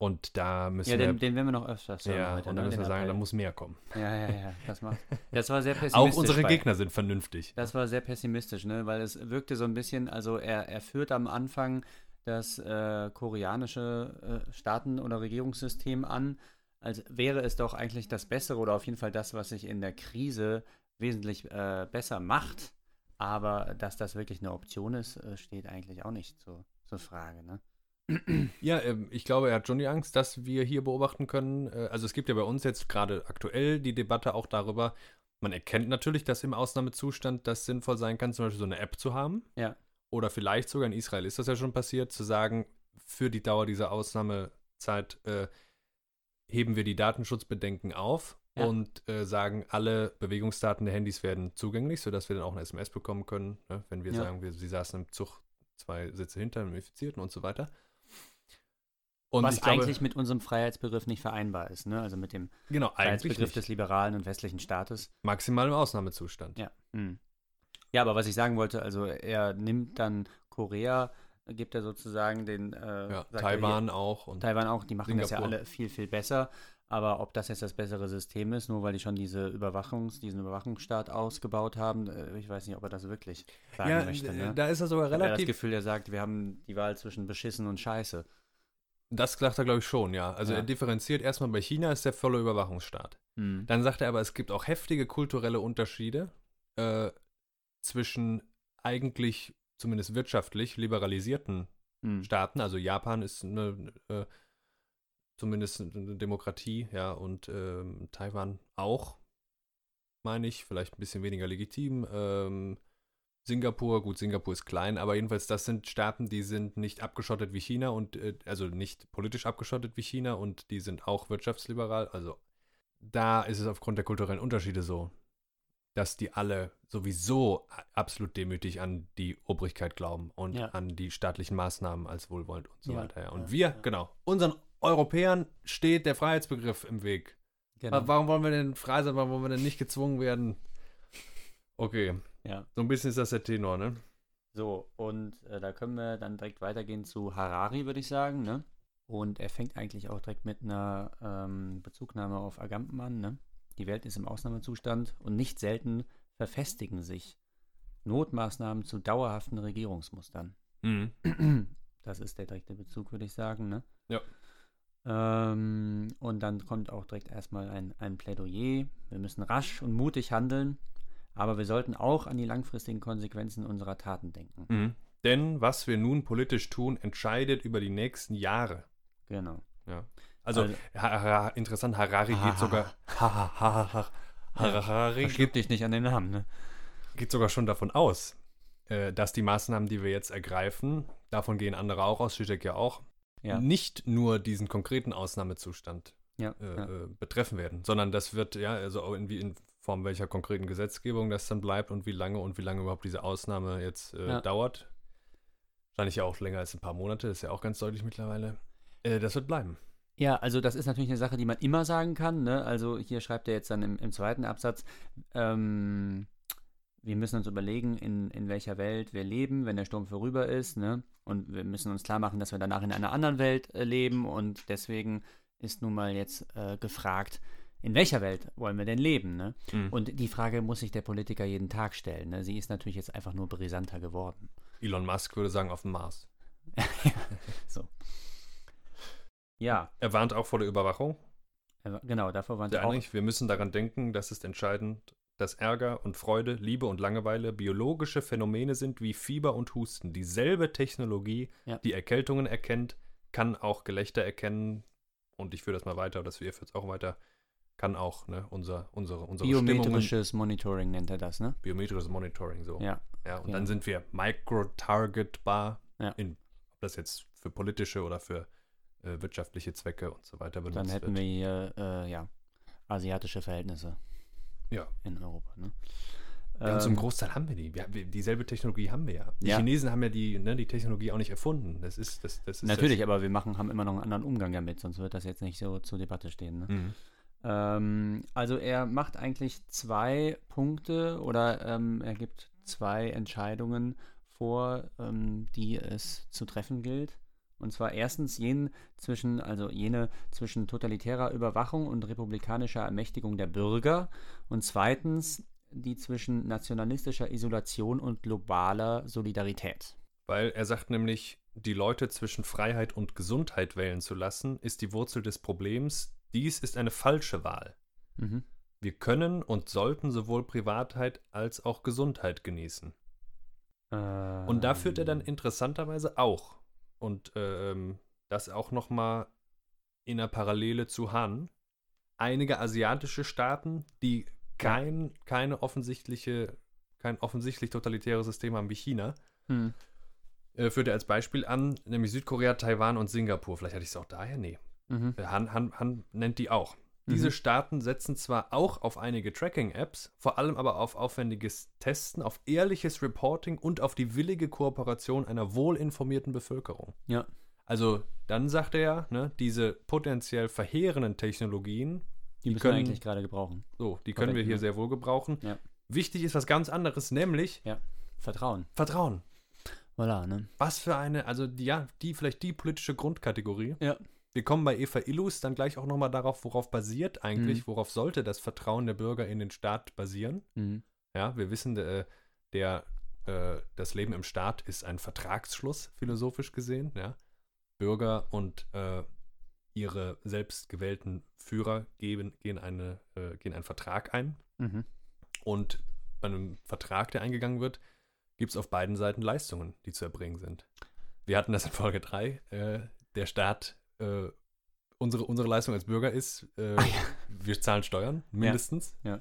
Und da müssen Ja, wir, den, den werden wir noch öfters hören ja, heute, und ne, da müssen wir sagen, da muss mehr kommen. Ja, ja, ja, das macht. *laughs* Das war sehr Auch pessimistisch. unsere bei- Gegner sind vernünftig. Das war sehr pessimistisch, ne? Weil es wirkte so ein bisschen, also er, er führt am Anfang das äh, koreanische äh, Staaten- oder Regierungssystem an, als wäre es doch eigentlich das Bessere oder auf jeden Fall das, was sich in der Krise wesentlich äh, besser macht. Aber dass das wirklich eine Option ist, äh, steht eigentlich auch nicht zur, zur Frage, ne? Ja, ähm, ich glaube, er hat schon die Angst, dass wir hier beobachten können. Äh, also es gibt ja bei uns jetzt gerade aktuell die Debatte auch darüber, man erkennt natürlich, dass im Ausnahmezustand das sinnvoll sein kann, zum Beispiel so eine App zu haben. Ja. Oder vielleicht sogar in Israel ist das ja schon passiert, zu sagen, für die Dauer dieser Ausnahmezeit äh, heben wir die Datenschutzbedenken auf Ja. und äh, sagen, alle Bewegungsdaten der Handys werden zugänglich, sodass wir dann auch eine SMS bekommen können, ne? wenn wir Ja. sagen, wir, sie saßen im Zug zwei Sitze hinter einem Infizierten und so weiter. Und was glaube, eigentlich mit unserem Freiheitsbegriff nicht vereinbar ist, ne? Also mit dem genau, Freiheitsbegriff des liberalen und westlichen Staates. maximal im Ausnahmezustand. Ja. Hm. Ja, aber was ich sagen wollte, also er nimmt dann Korea, gibt er sozusagen den äh, Ja, er Taiwan auch. Und Hier, Taiwan auch, die machen das ja Singapur. alle viel, viel besser. Aber ob das jetzt das bessere System ist, nur weil die schon diese Überwachungs, diesen Überwachungsstaat ausgebaut haben, äh, ich weiß nicht, ob er das wirklich sagen ja, möchte. Ne? da ist er sogar Ich habe ja das relativ. Gefühl, er sagt, wir haben die Wahl zwischen beschissen und scheiße. Das sagt er, glaube ich, schon, ja. Also Ja. er differenziert erstmal bei China ist der volle Überwachungsstaat. Hm. Dann sagt er aber, es gibt auch heftige kulturelle Unterschiede äh, zwischen eigentlich, zumindest wirtschaftlich, liberalisierten Hm. Staaten. Also Japan ist eine, äh, zumindest eine Demokratie, ja, und ähm, Taiwan auch, meine ich, vielleicht ein bisschen weniger legitim. Ähm, Singapur, gut, Singapur ist klein, aber jedenfalls, das sind Staaten, die sind nicht abgeschottet wie China und äh, also nicht politisch abgeschottet wie China und die sind auch wirtschaftsliberal. Also da ist es aufgrund der kulturellen Unterschiede so, dass die alle sowieso absolut demütig an die Obrigkeit glauben und Ja. an die staatlichen Maßnahmen als wohlwollend und so Ja, weiter. Ja. Und wir, genau, unseren Europäern steht der Freiheitsbegriff im Weg. Genau. Wa- Warum wollen wir denn frei sein? Warum wollen wir denn nicht gezwungen werden? Okay, Ja. so ein bisschen ist das der Tenor, ne? So, und äh, da können wir dann direkt weitergehen zu Harari, würde ich sagen, ne? Und er fängt eigentlich auch direkt mit einer ähm, Bezugnahme auf Agamben an, ne? Die Welt ist im Ausnahmezustand und nicht selten verfestigen sich Notmaßnahmen zu dauerhaften Regierungsmustern. Mhm. Das ist der direkte Bezug, würde ich sagen, ne? Ja. Ähm, und dann kommt auch direkt erstmal ein, ein Plädoyer. Wir müssen rasch und mutig handeln, aber wir sollten auch an die langfristigen Konsequenzen unserer Taten denken. Mhm. Denn was wir nun politisch tun, entscheidet über die nächsten Jahre. Genau. Ja. Also, Also- ha ha interessant, Harari geht sogar. Ha, ha, ha, ha, Harari geht, Verschluck dich nicht an den Namen, ne? geht sogar schon davon aus, äh, dass die Maßnahmen, die wir jetzt ergreifen, davon gehen andere auch aus, Zizek ja auch, Ja. nicht nur diesen konkreten Ausnahmezustand Ja, äh, ja. äh, betreffen werden, sondern das wird ja, also auch irgendwie in Form welcher konkreten Gesetzgebung das dann bleibt und wie lange und wie lange überhaupt diese Ausnahme jetzt äh, Ja. dauert. Wahrscheinlich ja auch länger als ein paar Monate, ist ja auch ganz deutlich mittlerweile. Äh, das wird bleiben. Ja, also das ist natürlich eine Sache, die man immer sagen kann. Ne? Also hier schreibt er jetzt dann im, im zweiten Absatz, ähm, wir müssen uns überlegen, in, in welcher Welt wir leben, wenn der Sturm vorüber ist. Ne? Und wir müssen uns klar machen, dass wir danach in einer anderen Welt äh, leben. Und deswegen ist nun mal jetzt äh, gefragt, in welcher Welt wollen wir denn leben? Ne? Mhm. Und die Frage muss sich der Politiker jeden Tag stellen. Ne? Sie ist natürlich jetzt einfach nur brisanter geworden. Elon Musk würde sagen, auf dem Mars. *laughs* so. Ja, Er warnt auch vor der Überwachung. genau, davor waren sie Sehr auch. Wir müssen daran denken, das ist entscheidend, dass Ärger und Freude, Liebe und Langeweile biologische Phänomene sind wie Fieber und Husten. Dieselbe Technologie, Ja. die Erkältungen erkennt, kann auch Gelächter erkennen. Und ich führe das mal weiter, oder das wir führt es auch weiter, kann auch ne, unser, unsere, unsere Stimmungen, Biometrisches Monitoring nennt er das, ne? biometrisches Monitoring so. Ja. Ja, und Ja. dann sind wir micro-targetbar, Ja. in, ob das jetzt für politische oder für äh, wirtschaftliche Zwecke und so weiter benutzt Dann hätten wird. wir hier, äh, ja, asiatische Verhältnisse. Ja. In Europa, ne? Und zum Ähm, Großteil haben wir die. Wir, wir, dieselbe Technologie haben wir ja. Die Ja. Chinesen haben ja die, ne, die Technologie auch nicht erfunden. Das ist, das, das ist Natürlich, aber wir machen, haben immer noch einen anderen Umgang damit, sonst wird das jetzt nicht so zur Debatte stehen. Ne? Das, mhm. Ähm, also er macht eigentlich zwei Punkte oder ähm, er gibt zwei Entscheidungen vor, ähm, die es zu treffen gilt. Und zwar erstens jenen zwischen, also jene zwischen totalitärer Überwachung und republikanischer Ermächtigung der Bürger und zweitens die zwischen nationalistischer Isolation und globaler Solidarität. Weil er sagt nämlich, die Leute zwischen Freiheit und Gesundheit wählen zu lassen, ist die Wurzel des Problems. Dies ist eine falsche Wahl. Mhm. Wir können und sollten sowohl Privatheit als auch Gesundheit genießen. Und da führt er dann Ähm, interessanterweise auch, und ähm, das auch nochmal in der Parallele zu Han, einige asiatische Staaten, die kein, keine offensichtliche, kein offensichtlich totalitäres System haben wie China, hm. äh, führt er als Beispiel an, nämlich Südkorea, Taiwan und Singapur. Vielleicht hatte ich es auch daher, nee. Mhm. Äh, Han, Han, Han nennt die auch. Diese Mhm. Staaten setzen zwar auch auf einige Tracking-Apps, vor allem aber auf aufwendiges Testen, auf ehrliches Reporting und auf die willige Kooperation einer wohlinformierten Bevölkerung. Ja. Also dann sagt er, ne, diese potenziell verheerenden Technologien, Die, Die müssen können- wir eigentlich gerade gebrauchen. so, die können wir Korrekt, hier ne? sehr wohl gebrauchen. Ja. wichtig ist was ganz anderes, nämlich Vertrauen. Vertrauen. Voilà, ne? Was für eine, also die, ja, die vielleicht die politische Grundkategorie. Ja. Wir kommen bei Eva Illus dann gleich auch nochmal darauf, worauf basiert eigentlich, Mhm. worauf sollte das Vertrauen der Bürger in den Staat basieren. Mhm. Ja, wir wissen, äh, der, äh, das Leben im Staat ist ein Vertragsschluss, philosophisch gesehen. Ja. Bürger und äh, ihre selbst gewählten Führer geben, gehen, eine, äh, gehen einen Vertrag ein. Mhm. Und bei einem Vertrag, der eingegangen wird, gibt es auf beiden Seiten Leistungen, die zu erbringen sind. Wir hatten das in Folge 3. Äh, der Staat, äh, unsere, unsere Leistung als Bürger ist, äh, Ah, ja. wir zahlen Steuern, mindestens. ja.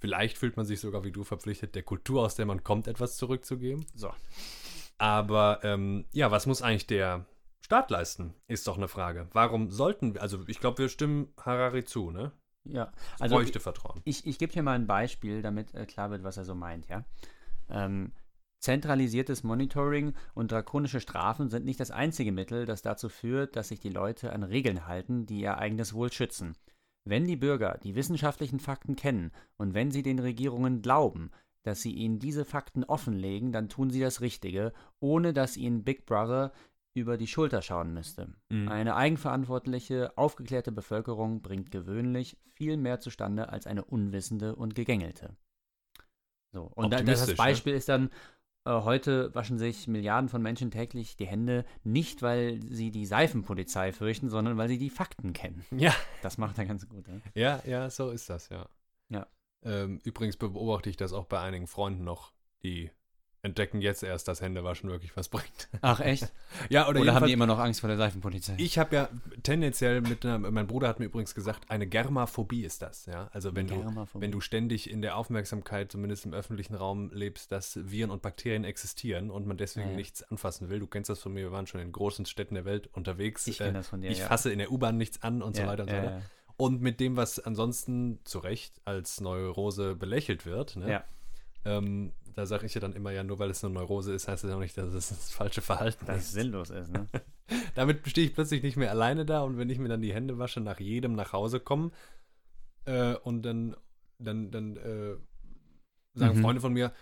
Vielleicht fühlt man sich sogar wie du verpflichtet, der Kultur, aus der man kommt, etwas zurückzugeben. So. Aber ähm, ja, was muss eigentlich der Staat leisten, ist doch eine Frage. Warum sollten wir, also ich glaube, wir stimmen Harari zu, ne? Ja. Also bräuchte Vertrauen. ich, ich gebe hier mal ein Beispiel, damit äh, klar wird, was er so meint, ja. Ähm, zentralisiertes Monitoring und drakonische Strafen sind nicht das einzige Mittel, das dazu führt, dass sich die Leute an Regeln halten, die ihr eigenes Wohl schützen. Wenn die Bürger die wissenschaftlichen Fakten kennen und wenn sie den Regierungen glauben, dass sie ihnen diese Fakten offenlegen, dann tun sie das Richtige, ohne dass ihnen Big Brother über die Schulter schauen müsste. Mhm. Eine eigenverantwortliche, aufgeklärte Bevölkerung bringt gewöhnlich viel mehr zustande als eine unwissende und gegängelte. So, und da, das Optimistisch, Beispiel ist dann, heute waschen sich Milliarden von Menschen täglich die Hände, nicht weil sie die Seifenpolizei fürchten, sondern weil sie die Fakten kennen. Ja. Das macht er ganz gut. Ne? Ja, ja, so ist das, ja. Ja. Ähm, übrigens beobachte ich das auch bei einigen Freunden noch, die entdecken jetzt erst, dass Händewaschen wirklich was bringt. Ach, echt? *laughs* ja, oder, Oder, haben die immer noch Angst vor der Seifenpolizei? Ich habe ja tendenziell mit einer, mein Bruder hat mir übrigens gesagt, eine Germaphobie ist das, ja. Also wenn du, wenn du ständig in der Aufmerksamkeit, zumindest im öffentlichen Raum, lebst, dass Viren und Bakterien existieren und man deswegen Ja, nichts anfassen will. Du kennst das von mir, wir waren schon in großen Städten der Welt unterwegs. Ich Äh, kenn das von dir, Ich ja. fasse in der U-Bahn nichts an und so Ja, weiter und so weiter. Und mit dem, was ansonsten zu Recht als Neurose belächelt wird, ne? Ja. ähm, da sage ich ja dann immer, ja, nur weil es eine Neurose ist, heißt das ja noch nicht, dass es das falsche Verhalten Dass es ist. sinnlos ist, ne? *laughs* Damit stehe ich plötzlich nicht mehr alleine da und wenn ich mir dann die Hände wasche, nach jedem nach Hause kommen äh, und dann, dann, dann äh, sagen Mhm. Freunde von mir,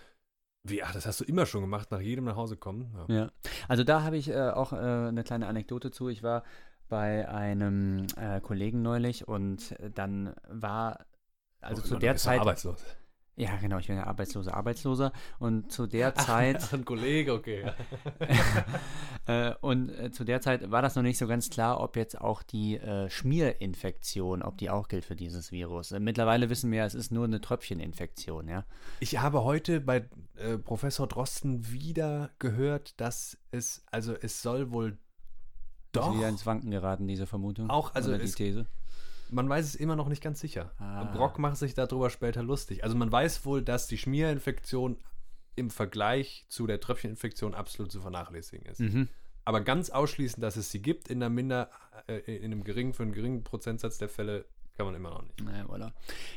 wie, ach, das hast du immer schon gemacht, nach jedem nach Hause kommen. Ja. Ja, also da habe ich äh, auch äh, eine kleine Anekdote zu. Ich war bei einem äh, Kollegen neulich und dann war, also Oh, zu der Zeit, Arbeitslos. Ja genau, ich bin ja arbeitsloser Arbeitsloser und zu der *laughs* Zeit, Ach, ein Kollege, okay. *laughs* äh, und äh, zu der Zeit war das noch nicht so ganz klar, ob jetzt auch die äh, Schmierinfektion, ob die auch gilt für dieses Virus. Äh, mittlerweile wissen wir, es ist nur eine Tröpfcheninfektion, ja. Ich habe heute bei äh, Professor Drosten wieder gehört, dass es, also es soll wohl Ist doch, wieder ins Wanken geraten, diese Vermutung. Auch, also oder die es- These. Man weiß es immer noch nicht ganz sicher. Ah. Brock macht sich darüber später lustig. Also man weiß wohl, dass die Schmierinfektion im Vergleich zu der Tröpfcheninfektion absolut zu vernachlässigen ist. Mhm. Aber ganz ausschließen, dass es sie gibt in einer minder, äh, in einem geringen, für einen geringen Prozentsatz der Fälle, kann man immer noch nicht. Naja, voilà.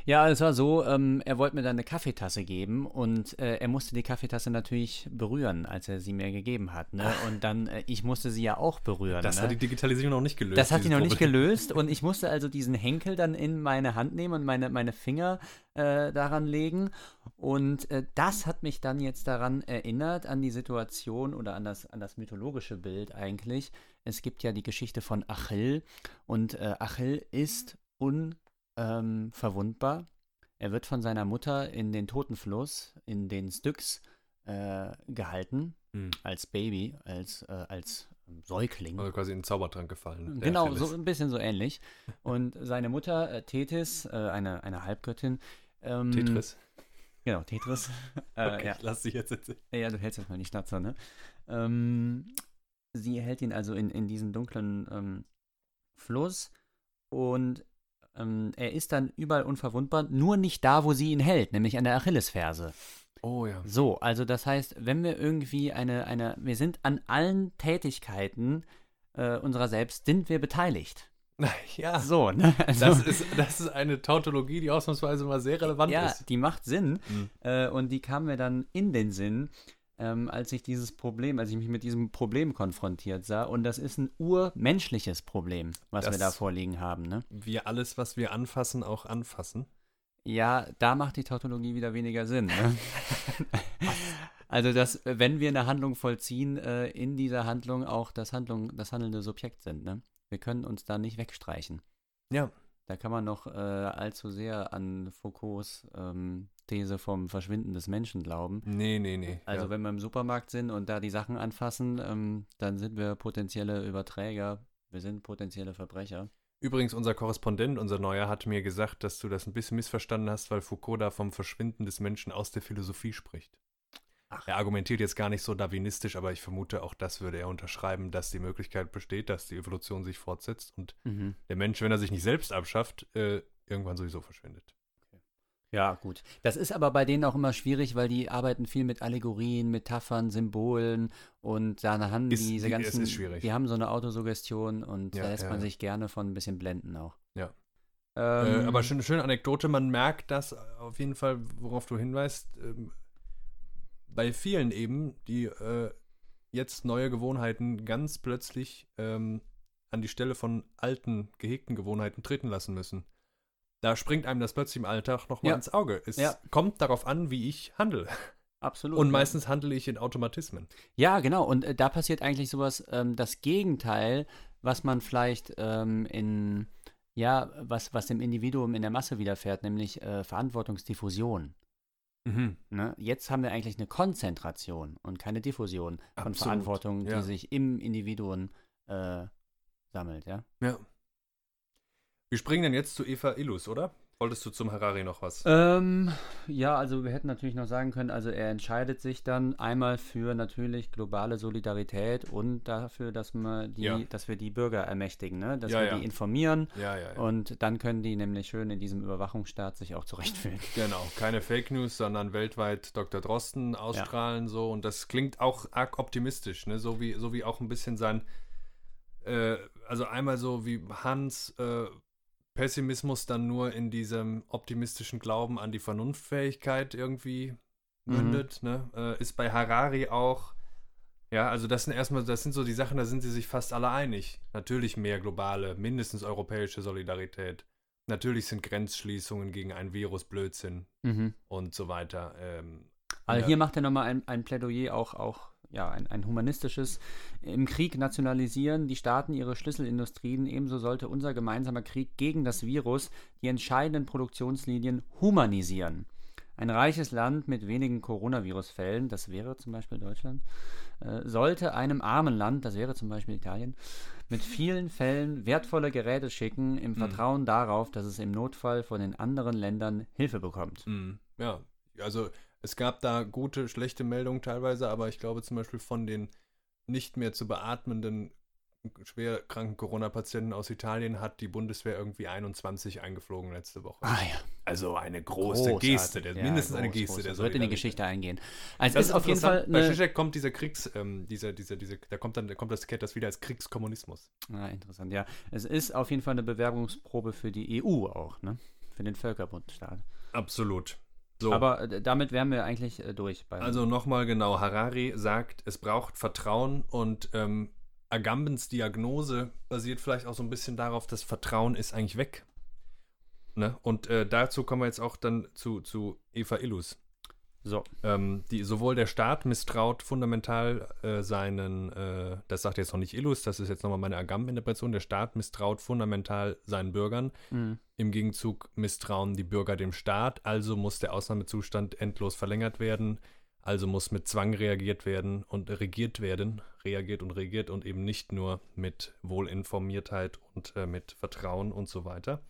Ja, es war so, ähm, er wollte mir dann eine Kaffeetasse geben und äh, er musste die Kaffeetasse natürlich berühren, als er sie mir gegeben hat. Ne? Und dann, äh, ich musste sie ja auch berühren. Das ne? hat die Digitalisierung noch nicht gelöst. Das hat dieses noch nicht Problem. gelöst und ich musste also diesen Henkel dann in meine Hand nehmen und meine, meine Finger äh, daran legen. Und äh, das hat mich dann jetzt daran erinnert, an die Situation oder an das, an das mythologische Bild eigentlich. Es gibt ja die Geschichte von Achill und äh, Achill ist unverwundbar. er wird von seiner Mutter in den Totenfluss, in den Styx, äh, gehalten, Hm. als Baby, als, äh, als Säugling. Also quasi in den Zaubertrank gefallen. Genau, so ein bisschen so ähnlich. Und seine Mutter, äh, Tethys, äh, eine, eine Halbgöttin. Ähm, Tetris. Genau, Tetris. *laughs* äh, Okay, ja. lass dich jetzt erzählen. ja, du hältst jetzt mal die Schnatzer, ne? Ähm, sie hält ihn also in, in diesen dunklen ähm, Fluss und ähm, er ist dann überall unverwundbar, nur nicht da, wo sie ihn hält, nämlich an der Achillesferse. Oh ja. So, also das heißt, wenn wir irgendwie eine, eine, wir sind an allen Tätigkeiten äh, unserer selbst, sind wir beteiligt. *laughs* Ja, So, ne? Also, das ist, das ist eine Tautologie, die ausnahmsweise mal sehr relevant ja, ist. die macht Sinn. Mhm. Äh, und die kam mir dann in den Sinn, ähm, als ich dieses Problem, als ich mich mit diesem Problem konfrontiert sah. Und das ist ein urmenschliches Problem, was Das- wir da vorliegen haben, ne? Wir alles, was wir anfassen, auch anfassen. Ja, da macht die Tautologie wieder weniger Sinn. Ne? *laughs* also, dass, wenn wir eine Handlung vollziehen, äh, in dieser Handlung auch das, Handlung, das handelnde Subjekt sind. Ne? Wir können uns da nicht wegstreichen. Ja. Da kann man noch äh, allzu sehr an Foucaults ähm, These vom Verschwinden des Menschen glauben. Nee, nee, nee. Also ja. wenn wir im Supermarkt sind und da die Sachen anfassen, ähm, dann sind wir potenzielle Überträger. Wir sind potenzielle Verbrecher. Übrigens, unser Korrespondent, unser Neuer, hat mir gesagt, dass du das ein bisschen missverstanden hast, weil Foucault da vom Verschwinden des Menschen aus der Philosophie spricht. Ach. Er argumentiert jetzt gar nicht so darwinistisch, aber ich vermute, auch das würde er unterschreiben, dass die Möglichkeit besteht, dass die Evolution sich fortsetzt und mhm. der Mensch, wenn er sich nicht selbst abschafft, äh, irgendwann sowieso verschwindet. Ja, gut. Das ist aber bei denen auch immer schwierig, weil die arbeiten viel mit Allegorien, Metaphern, Symbolen und da haben ist, diese ganzen. Ist schwierig. Die haben so eine Autosuggestion und ja, da lässt ja, man sich gerne von ein bisschen blenden auch. Ja. Ähm, äh, aber schöne, schöne Anekdote, man merkt das auf jeden Fall, worauf du hinweist. Ähm, bei vielen eben, die äh, jetzt neue Gewohnheiten ganz plötzlich ähm, an die Stelle von alten, gehegten Gewohnheiten treten lassen müssen. Da springt einem das plötzlich im Alltag nochmal ja. ins Auge. Es ja. kommt darauf an, wie ich handle. Absolut. Und meistens ja. handle ich in Automatismen. Ja, genau. Und äh, da passiert eigentlich sowas, ähm, das Gegenteil, was man vielleicht ähm, in, ja, was, was dem Individuum in der Masse widerfährt, nämlich äh, Verantwortungsdiffusion. Mhm. Ne? Jetzt haben wir eigentlich eine Konzentration und keine Diffusion von Absolut. Verantwortung, ja. die sich im Individuum äh, sammelt, ja? Ja. Wir springen dann jetzt zu Eva Illus, oder? Wolltest du zum Harari noch was? Ähm, ja, also wir hätten natürlich noch sagen können, also er entscheidet sich dann einmal für natürlich globale Solidarität und dafür, dass wir die, ja. dass wir die Bürger ermächtigen, ne? dass ja, wir ja. die informieren und dann können die nämlich schön in diesem Überwachungsstaat sich auch zurechtfühlen. *laughs* Genau, keine Fake News, sondern weltweit Dr. Drosten ausstrahlen so und das klingt auch arg optimistisch, ne? so, wie, so wie auch ein bisschen sein, äh, also einmal so wie Hans äh, Pessimismus dann nur in diesem optimistischen Glauben an die Vernunftfähigkeit irgendwie mündet. Mhm. Ne? Äh, ist bei Harari auch, ja, also das sind erstmal, das sind so die Sachen, da sind sie sich fast alle einig. Natürlich mehr globale, mindestens europäische Solidarität. Natürlich sind Grenzschließungen gegen ein Virus Blödsinn mhm. und so weiter. Ähm, also hier macht er nochmal ein, ein Plädoyer auch, auch ja, ein, ein humanistisches. Im Krieg nationalisieren die Staaten ihre Schlüsselindustrien. Ebenso sollte unser gemeinsamer Krieg gegen das Virus die entscheidenden Produktionslinien humanisieren. Ein reiches Land mit wenigen Coronavirus-Fällen, das wäre zum Beispiel Deutschland, äh, sollte einem armen Land, das wäre zum Beispiel Italien, mit vielen Fällen wertvolle Geräte schicken, im mhm. Vertrauen darauf, dass es im Notfall von den anderen Ländern Hilfe bekommt. Mhm. Ja, also es gab da gute, schlechte Meldungen teilweise, aber ich glaube zum Beispiel von den nicht mehr zu beatmenden schwer kranken Corona-Patienten aus Italien hat die Bundeswehr irgendwie 21 eingeflogen letzte Woche. Ah ja. Also eine große Großartig. Geste, der, ja, mindestens groß, eine Geste. Der wird in die Geschichte eingehen. Also das ist auf jeden Fall Bei Zizek kommt dieser Kriegs, ähm, dieser, dieser, dieser, da kommt dann, da kommt das, das wieder als Kriegskommunismus. Ah, interessant, ja. Es ist auf jeden Fall eine Bewerbungsprobe für die EU auch, ne? Für den Völkerbundstaat. Absolut. So. Aber äh, damit wären wir eigentlich äh, durch. also nochmal genau, Harari sagt, es braucht Vertrauen und ähm, Agambens Diagnose basiert vielleicht auch so ein bisschen darauf, dass Vertrauen ist eigentlich weg. Ne? Und äh, dazu kommen wir jetzt auch dann zu, zu Eva Illus. So. Ähm, die, sowohl der Staat misstraut fundamental äh, seinen, äh, das sagt jetzt noch nicht Illus, das ist jetzt nochmal meine Agam-Interpretation, der Staat misstraut fundamental seinen Bürgern. Mhm. Im Gegenzug misstrauen die Bürger dem Staat, also muss der Ausnahmezustand endlos verlängert werden, also muss mit Zwang reagiert werden und regiert werden, reagiert und regiert und eben nicht nur mit Wohlinformiertheit und äh, mit Vertrauen und so weiter.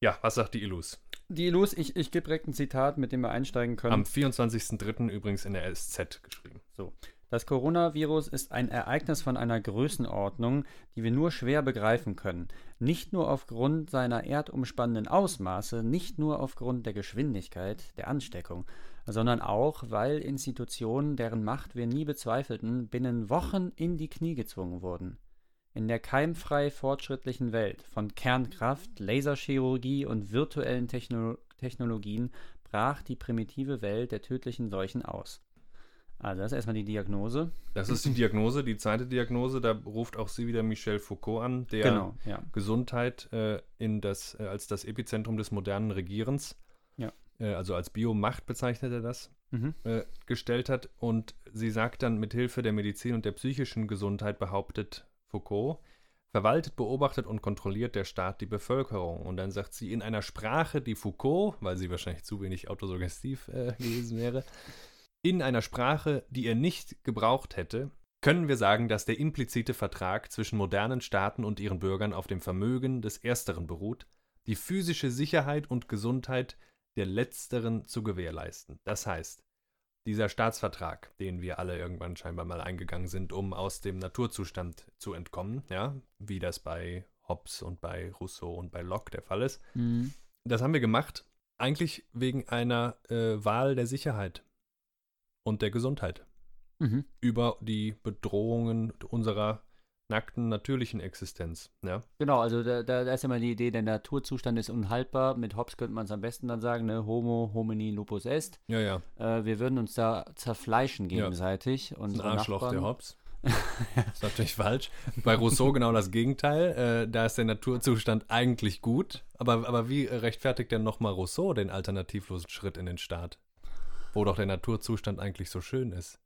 Ja, was sagt die Illus? Die Illus, ich, ich gebe direkt ein Zitat, mit dem wir einsteigen können. Am 24.03. übrigens in der SZ geschrieben. So. Das Coronavirus ist ein Ereignis von einer Größenordnung, die wir nur schwer begreifen können. Nicht nur aufgrund seiner erdumspannenden Ausmaße, nicht nur aufgrund der Geschwindigkeit der Ansteckung, sondern auch, weil Institutionen, deren Macht wir nie bezweifelten, binnen Wochen in die Knie gezwungen wurden. In der keimfrei fortschrittlichen Welt von Kernkraft, Laserchirurgie und virtuellen Techno Technologien brach die primitive Welt der tödlichen Seuchen aus. Also das ist erstmal die Diagnose. Das ist die Diagnose, die zweite Diagnose, da ruft auch sie wieder Michel Foucault an, der Genau, ja. Gesundheit äh, in das, äh, als das Epizentrum des modernen Regierens, Ja. äh, also als Biomacht bezeichnet er das, Mhm. äh, gestellt hat. Und sie sagt dann, mit Hilfe der Medizin und der psychischen Gesundheit behauptet Foucault, verwaltet, beobachtet und kontrolliert der Staat die Bevölkerung. Und dann sagt sie in einer Sprache, die Foucault, weil sie wahrscheinlich zu wenig autosuggestiv äh, gewesen wäre, in einer Sprache, die er nicht gebraucht hätte, können wir sagen, dass der implizite Vertrag zwischen modernen Staaten und ihren Bürgern auf dem Vermögen des Ersteren beruht, die physische Sicherheit und Gesundheit der Letzteren zu gewährleisten. Das heißt, dieser Staatsvertrag, den wir alle irgendwann scheinbar mal eingegangen sind, um aus dem Naturzustand zu entkommen, ja, wie das bei Hobbes und bei Rousseau und bei Locke der Fall ist, Mhm. das haben wir gemacht, eigentlich wegen einer äh, Wahl der Sicherheit und der Gesundheit Mhm. über die Bedrohungen unserer nackten natürlichen Existenz. Ja, Genau, also da, da, da ist immer die Idee, der Naturzustand ist unhaltbar. Mit Hobbes könnte man es am besten dann sagen, ne? Homo homini lupus est. ja, ja. Äh, wir würden uns da zerfleischen Ja. gegenseitig. Ein Unsere Arschloch, der Nachbarn. Hobbes. *laughs* ist natürlich falsch. Bei Rousseau genau das Gegenteil. Äh, da ist der Naturzustand eigentlich gut. Aber, aber wie rechtfertigt denn nochmal Rousseau den alternativlosen Schritt in den Staat? Wo doch der Naturzustand eigentlich so schön ist.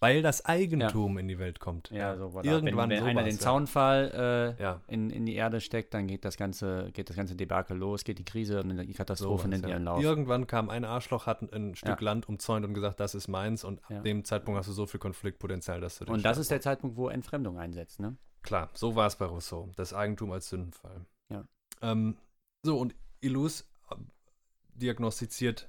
Weil das Eigentum in die Welt kommt. Ja, so voilà. Irgendwann Wenn, wenn einer den ja. Zaunfall äh, Ja. in, in die Erde steckt, dann geht das ganze, geht das ganze Debakel los, geht die Krise und die Katastrophe Sowas, nimmt ja. ihren Lauf. Irgendwann kam ein Arschloch, hat ein, Stück Ja. Land umzäunt und gesagt, das ist meins. Und ab Ja. dem Zeitpunkt hast du so viel Konfliktpotenzial, dass du den Und das ist der Zeitpunkt, wo Entfremdung einsetzt, ne? Klar, so war es bei Rousseau. Das Eigentum als Sündenfall. Ja. Ähm, so, und Illus äh, diagnostiziert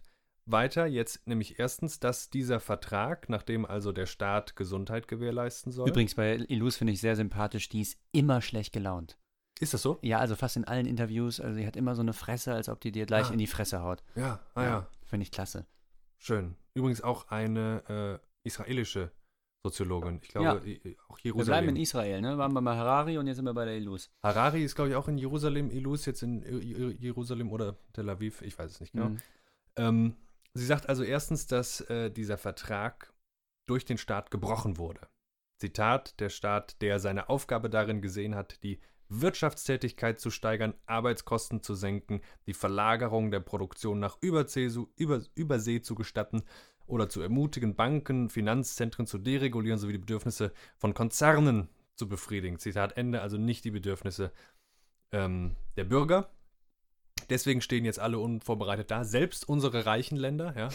weiter jetzt nämlich erstens, dass dieser Vertrag, nachdem also der Staat Gesundheit gewährleisten soll. Übrigens, bei Ilus finde ich sehr sympathisch, die ist immer schlecht gelaunt. Ist das so? Ja, also fast in allen Interviews. Also sie hat immer so eine Fresse, als ob die dir gleich Ah. in die Fresse haut. Ja, ah ja. Finde ich klasse. Schön. Übrigens auch eine äh, israelische Soziologin. Ich glaube, i- auch Wir bleiben in Jerusalem. Israel, ne? Waren wir bei Harari und jetzt sind wir bei der Ilus. Harari ist, glaube ich, auch in Jerusalem. Illus jetzt in Jer- Jerusalem oder Tel Aviv. Ich weiß es nicht genau. Mhm. Ähm, sie sagt also erstens, dass äh, dieser Vertrag durch den Staat gebrochen wurde. Zitat, der Staat, der seine Aufgabe darin gesehen hat, die Wirtschaftstätigkeit zu steigern, Arbeitskosten zu senken, die Verlagerung der Produktion nach Übersee, zu- über, Übersee zu gestatten oder zu ermutigen, Banken, Finanzzentren zu deregulieren sowie die Bedürfnisse von Konzernen zu befriedigen. Zitat Ende, also nicht die Bedürfnisse ähm, der Bürger. Deswegen stehen jetzt alle unvorbereitet da. Selbst unsere reichen Länder, ja.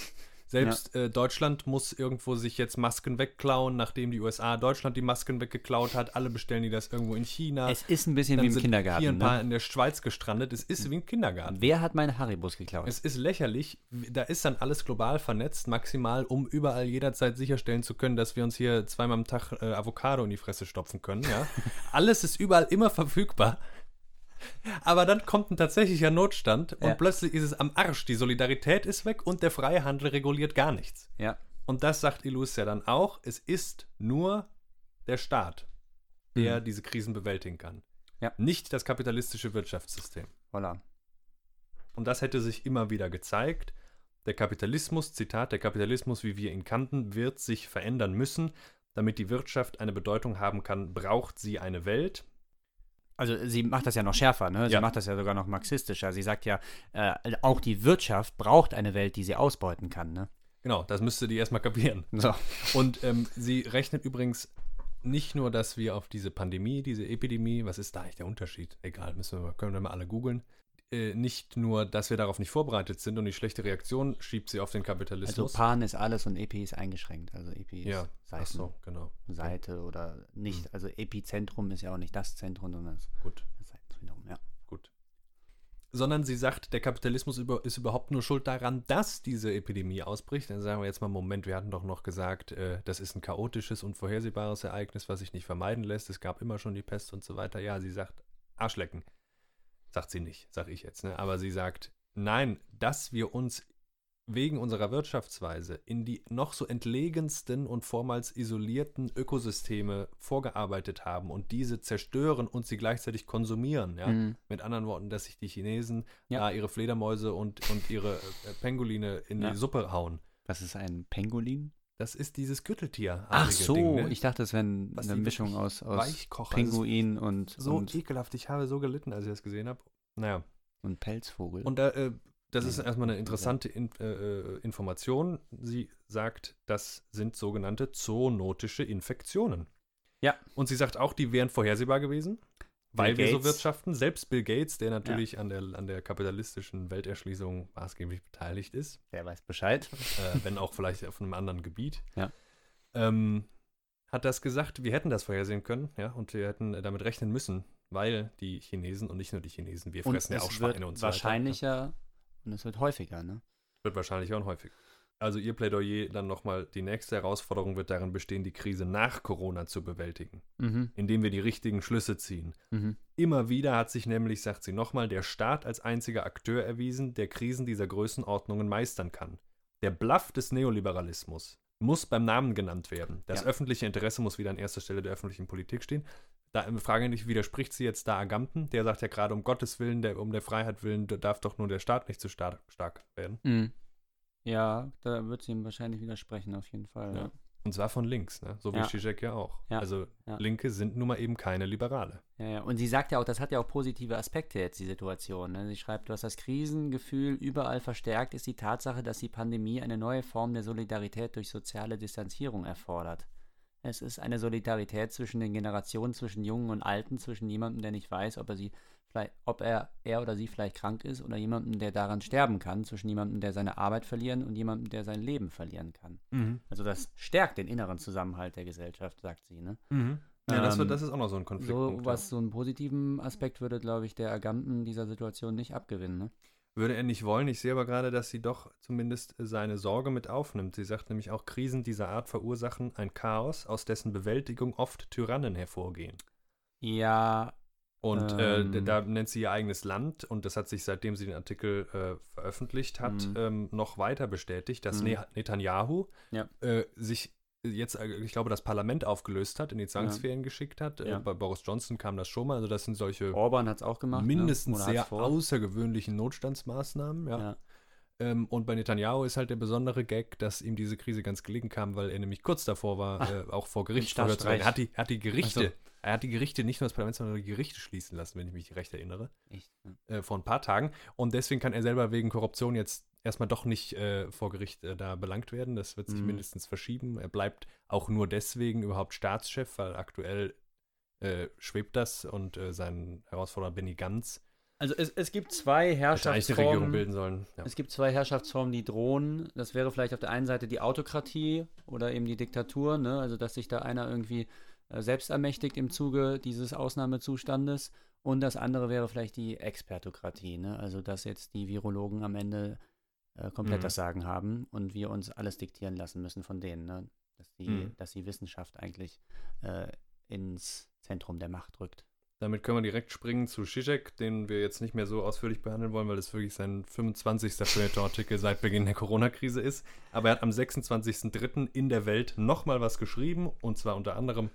Selbst äh, Deutschland muss irgendwo sich jetzt Masken wegklauen, nachdem die USA Deutschland die Masken weggeklaut hat. Alle bestellen die das irgendwo in China. Es ist ein bisschen Dann wie im sind Kindergarten. Hier ein paar Ne? in der Schweiz gestrandet. Es ist wie im Kindergarten. Wer hat meine Haribus geklaut? Es ist lächerlich. Da ist dann alles global vernetzt, maximal, um überall jederzeit sicherstellen zu können, dass wir uns hier zweimal am Tag äh, Avocado in die Fresse stopfen können. Ja? *laughs* alles ist überall immer verfügbar. *laughs* Aber dann kommt ein tatsächlicher Notstand und Ja. plötzlich ist es am Arsch. Die Solidarität ist weg und der freie Handel reguliert gar nichts. ja. Und das sagt Illus ja dann auch. Es ist nur der Staat, der Mhm. diese Krisen bewältigen kann. Ja. Nicht das kapitalistische Wirtschaftssystem. Voilà. Und das hätte sich immer wieder gezeigt. Der Kapitalismus, Zitat, der Kapitalismus, wie wir ihn kannten, wird sich verändern müssen. Damit die Wirtschaft eine Bedeutung haben kann, braucht sie eine Welt. Also sie macht das ja noch schärfer, ne? Sie Ja. macht das ja sogar noch marxistischer. Sie sagt ja, äh, auch die Wirtschaft braucht eine Welt, die sie ausbeuten kann, ne? Genau, das müsste die erstmal kapieren. So. Und ähm, sie rechnet übrigens nicht nur, dass wir auf diese Pandemie, diese Epidemie, was ist da eigentlich der Unterschied? Egal, müssen wir, können wir mal alle googeln. Äh, nicht nur, dass wir darauf nicht vorbereitet sind und die schlechte Reaktion schiebt sie auf den Also Kapitalismus. Pan ist alles und EP ist eingeschränkt. Also EP ist ja, Seiten, so, genau. Seite oder nicht. Also Epizentrum ist ja auch nicht das Zentrum, sondern das Gut. Wiederum, ja. Gut. Sondern sie sagt, der Kapitalismus über, ist überhaupt nur schuld daran, dass diese Epidemie ausbricht. Dann sagen wir jetzt mal, Moment, wir hatten doch noch gesagt, äh, das ist ein chaotisches, unvorhersehbares Ereignis, was sich nicht vermeiden lässt. Es gab immer schon die Pest und so weiter. Ja, sie sagt, Arschlecken. Sagt sie nicht, sag ich jetzt. Ne? Aber sie sagt, nein, dass wir uns wegen unserer Wirtschaftsweise in die noch so entlegensten und vormals isolierten Ökosysteme vorgearbeitet haben und diese zerstören und sie gleichzeitig konsumieren. Ja? Mhm. Mit anderen Worten, dass sich die Chinesen Ja. da ihre Fledermäuse und, und ihre äh, Penguline in Ja. die Suppe hauen. Was ist ein Pangolin? Das ist dieses Gürteltier. Ach so, Ding, ne? ich dachte, es wäre eine Mischung aus, aus Weichkocher. Pinguin und, Das so und, ekelhaft. Ich habe so gelitten, als ich das gesehen habe. Naja. und Pelzvogel. Und da, äh, das Nee, ist erstmal eine interessante In äh, äh, Information. Sie sagt, das sind sogenannte zoonotische Infektionen. Ja. Und sie sagt auch, die wären vorhersehbar gewesen, weil wir so Gates. wirtschaften. Selbst Bill Gates, der natürlich an, der, an der kapitalistischen Welterschließung maßgeblich beteiligt ist, Der weiß Bescheid. äh, wenn auch vielleicht auf einem anderen Gebiet, Ja. ähm, hat das gesagt, wir hätten das vorhersehen können, ja, und wir hätten damit rechnen müssen, weil die Chinesen und nicht nur die Chinesen, wir Und fressen ja es auch Schweine und so weiter. wahrscheinlicher und es wird häufiger, ne? Wird wahrscheinlich auch häufig. Also ihr Plädoyer dann nochmal, die nächste Herausforderung wird darin bestehen, die Krise nach Corona zu bewältigen, Mhm. indem wir die richtigen Schlüsse ziehen. Mhm. Immer wieder hat sich nämlich, sagt sie nochmal, der Staat als einziger Akteur erwiesen, der Krisen dieser Größenordnungen meistern kann. Der Bluff des Neoliberalismus muss beim Namen genannt werden. Das Ja. öffentliche Interesse muss wieder an erster Stelle der öffentlichen Politik stehen. Da frage ich, widerspricht sie jetzt da Agamben? Der sagt ja gerade, um Gottes Willen, der, um der Freiheit willen, darf doch nur der Staat nicht zu stark, stark werden. Mhm. Ja, da wird sie ihm wahrscheinlich widersprechen, auf jeden Fall. Ja. Und zwar von links, ne? so wie Ja. Zizek ja auch. Ja. Also Ja. Linke sind nun mal eben keine Liberale. Ja, ja. Und sie sagt ja auch, das hat ja auch positive Aspekte jetzt, die Situation. Ne? Sie schreibt, was das Krisengefühl überall verstärkt, ist die Tatsache, dass die Pandemie eine neue Form der Solidarität durch soziale Distanzierung erfordert. Es ist eine Solidarität zwischen den Generationen, zwischen Jungen und Alten, zwischen jemandem, der nicht weiß, ob er sie vielleicht, ob er, er oder sie vielleicht krank ist, oder jemandem, der daran sterben kann, zwischen jemandem, der seine Arbeit verlieren und jemandem, der sein Leben verlieren kann. Also das stärkt den inneren Zusammenhalt der Gesellschaft, sagt sie, ne? Ja, das, wird, Ähm, das ist auch noch so ein Konfliktpunkt. So, was so einen positiven Aspekt würde, glaube ich, der Agamben dieser Situation nicht abgewinnen. Ne? Würde er nicht wollen. Ich sehe aber gerade, dass sie doch zumindest seine Sorge mit aufnimmt. Sie sagt nämlich auch, Krisen dieser Art verursachen ein Chaos, aus dessen Bewältigung oft Tyrannen hervorgehen. Ja, Und Ähm. äh, da nennt sie ihr eigenes Land und das hat sich, seitdem sie den Artikel äh, veröffentlicht hat, Mhm. ähm, noch weiter bestätigt, dass Mhm. Ne- Netanyahu Ja. äh, sich jetzt, äh, ich glaube, das Parlament aufgelöst hat, in die Zwangsferien geschickt hat. Äh, Ja. bei Boris Johnson kam das schon mal. Also das sind solche Orban hat es auch gemacht. mindestens ne? Oder hat's sehr vor. außergewöhnlichen Notstandsmaßnahmen. Ja. Ja. Ähm, und bei Netanyahu ist halt der besondere Gag, dass ihm diese Krise ganz gelegen kam, weil er nämlich kurz davor war, Ach, äh, auch vor Gericht verhört zu werden. Er hat die, hat die Gerichte, so. er hat die Gerichte, nicht nur das Parlament, sondern die Gerichte schließen lassen, wenn ich mich recht erinnere, Echt, ja. äh, vor ein paar Tagen. Und deswegen kann er selber wegen Korruption jetzt erstmal doch nicht äh, vor Gericht äh, da belangt werden. Das wird sich Mhm. mindestens verschieben. Er bleibt auch nur deswegen überhaupt Staatschef, weil aktuell äh, schwebt das und äh, sein Herausforderer Benny Ganz Also es, es gibt zwei Herrschaftsformen. sollen. Ja. Es gibt zwei Herrschaftsformen, die drohen. Das wäre vielleicht auf der einen Seite die Autokratie oder eben die Diktatur, ne? also dass sich da einer irgendwie äh, selbst ermächtigt im Zuge dieses Ausnahmezustandes. Und das andere wäre vielleicht die Expertokratie, ne? also dass jetzt die Virologen am Ende äh, komplett Mhm. das Sagen haben und wir uns alles diktieren lassen müssen von denen. Ne? Dass, die, Mhm. dass die Wissenschaft eigentlich äh, ins Zentrum der Macht rückt. Damit können wir direkt springen zu Zizek, den wir jetzt nicht mehr so ausführlich behandeln wollen, weil das wirklich sein 25. Feuilleton-Artikel seit Beginn der Corona-Krise ist. Aber er hat am 26.03. in der Welt nochmal was geschrieben, und zwar unter anderem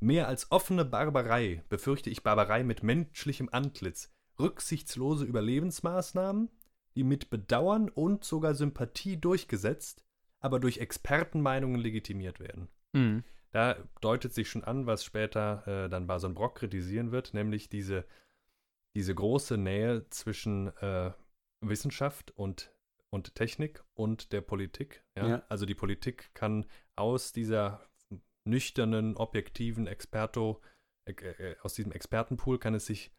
Mehr als offene Barbarei befürchte ich Barbarei mit menschlichem Antlitz, rücksichtslose Überlebensmaßnahmen, mit Bedauern und sogar Sympathie durchgesetzt, aber durch Expertenmeinungen legitimiert werden. Da deutet sich schon an, was später äh, dann Bason Brock kritisieren wird, nämlich diese, diese große Nähe zwischen äh, Wissenschaft und, und Technik und der Politik. Ja? Ja. Also die Politik kann aus dieser nüchternen, objektiven Experto, äh, äh, aus diesem Expertenpool kann es sich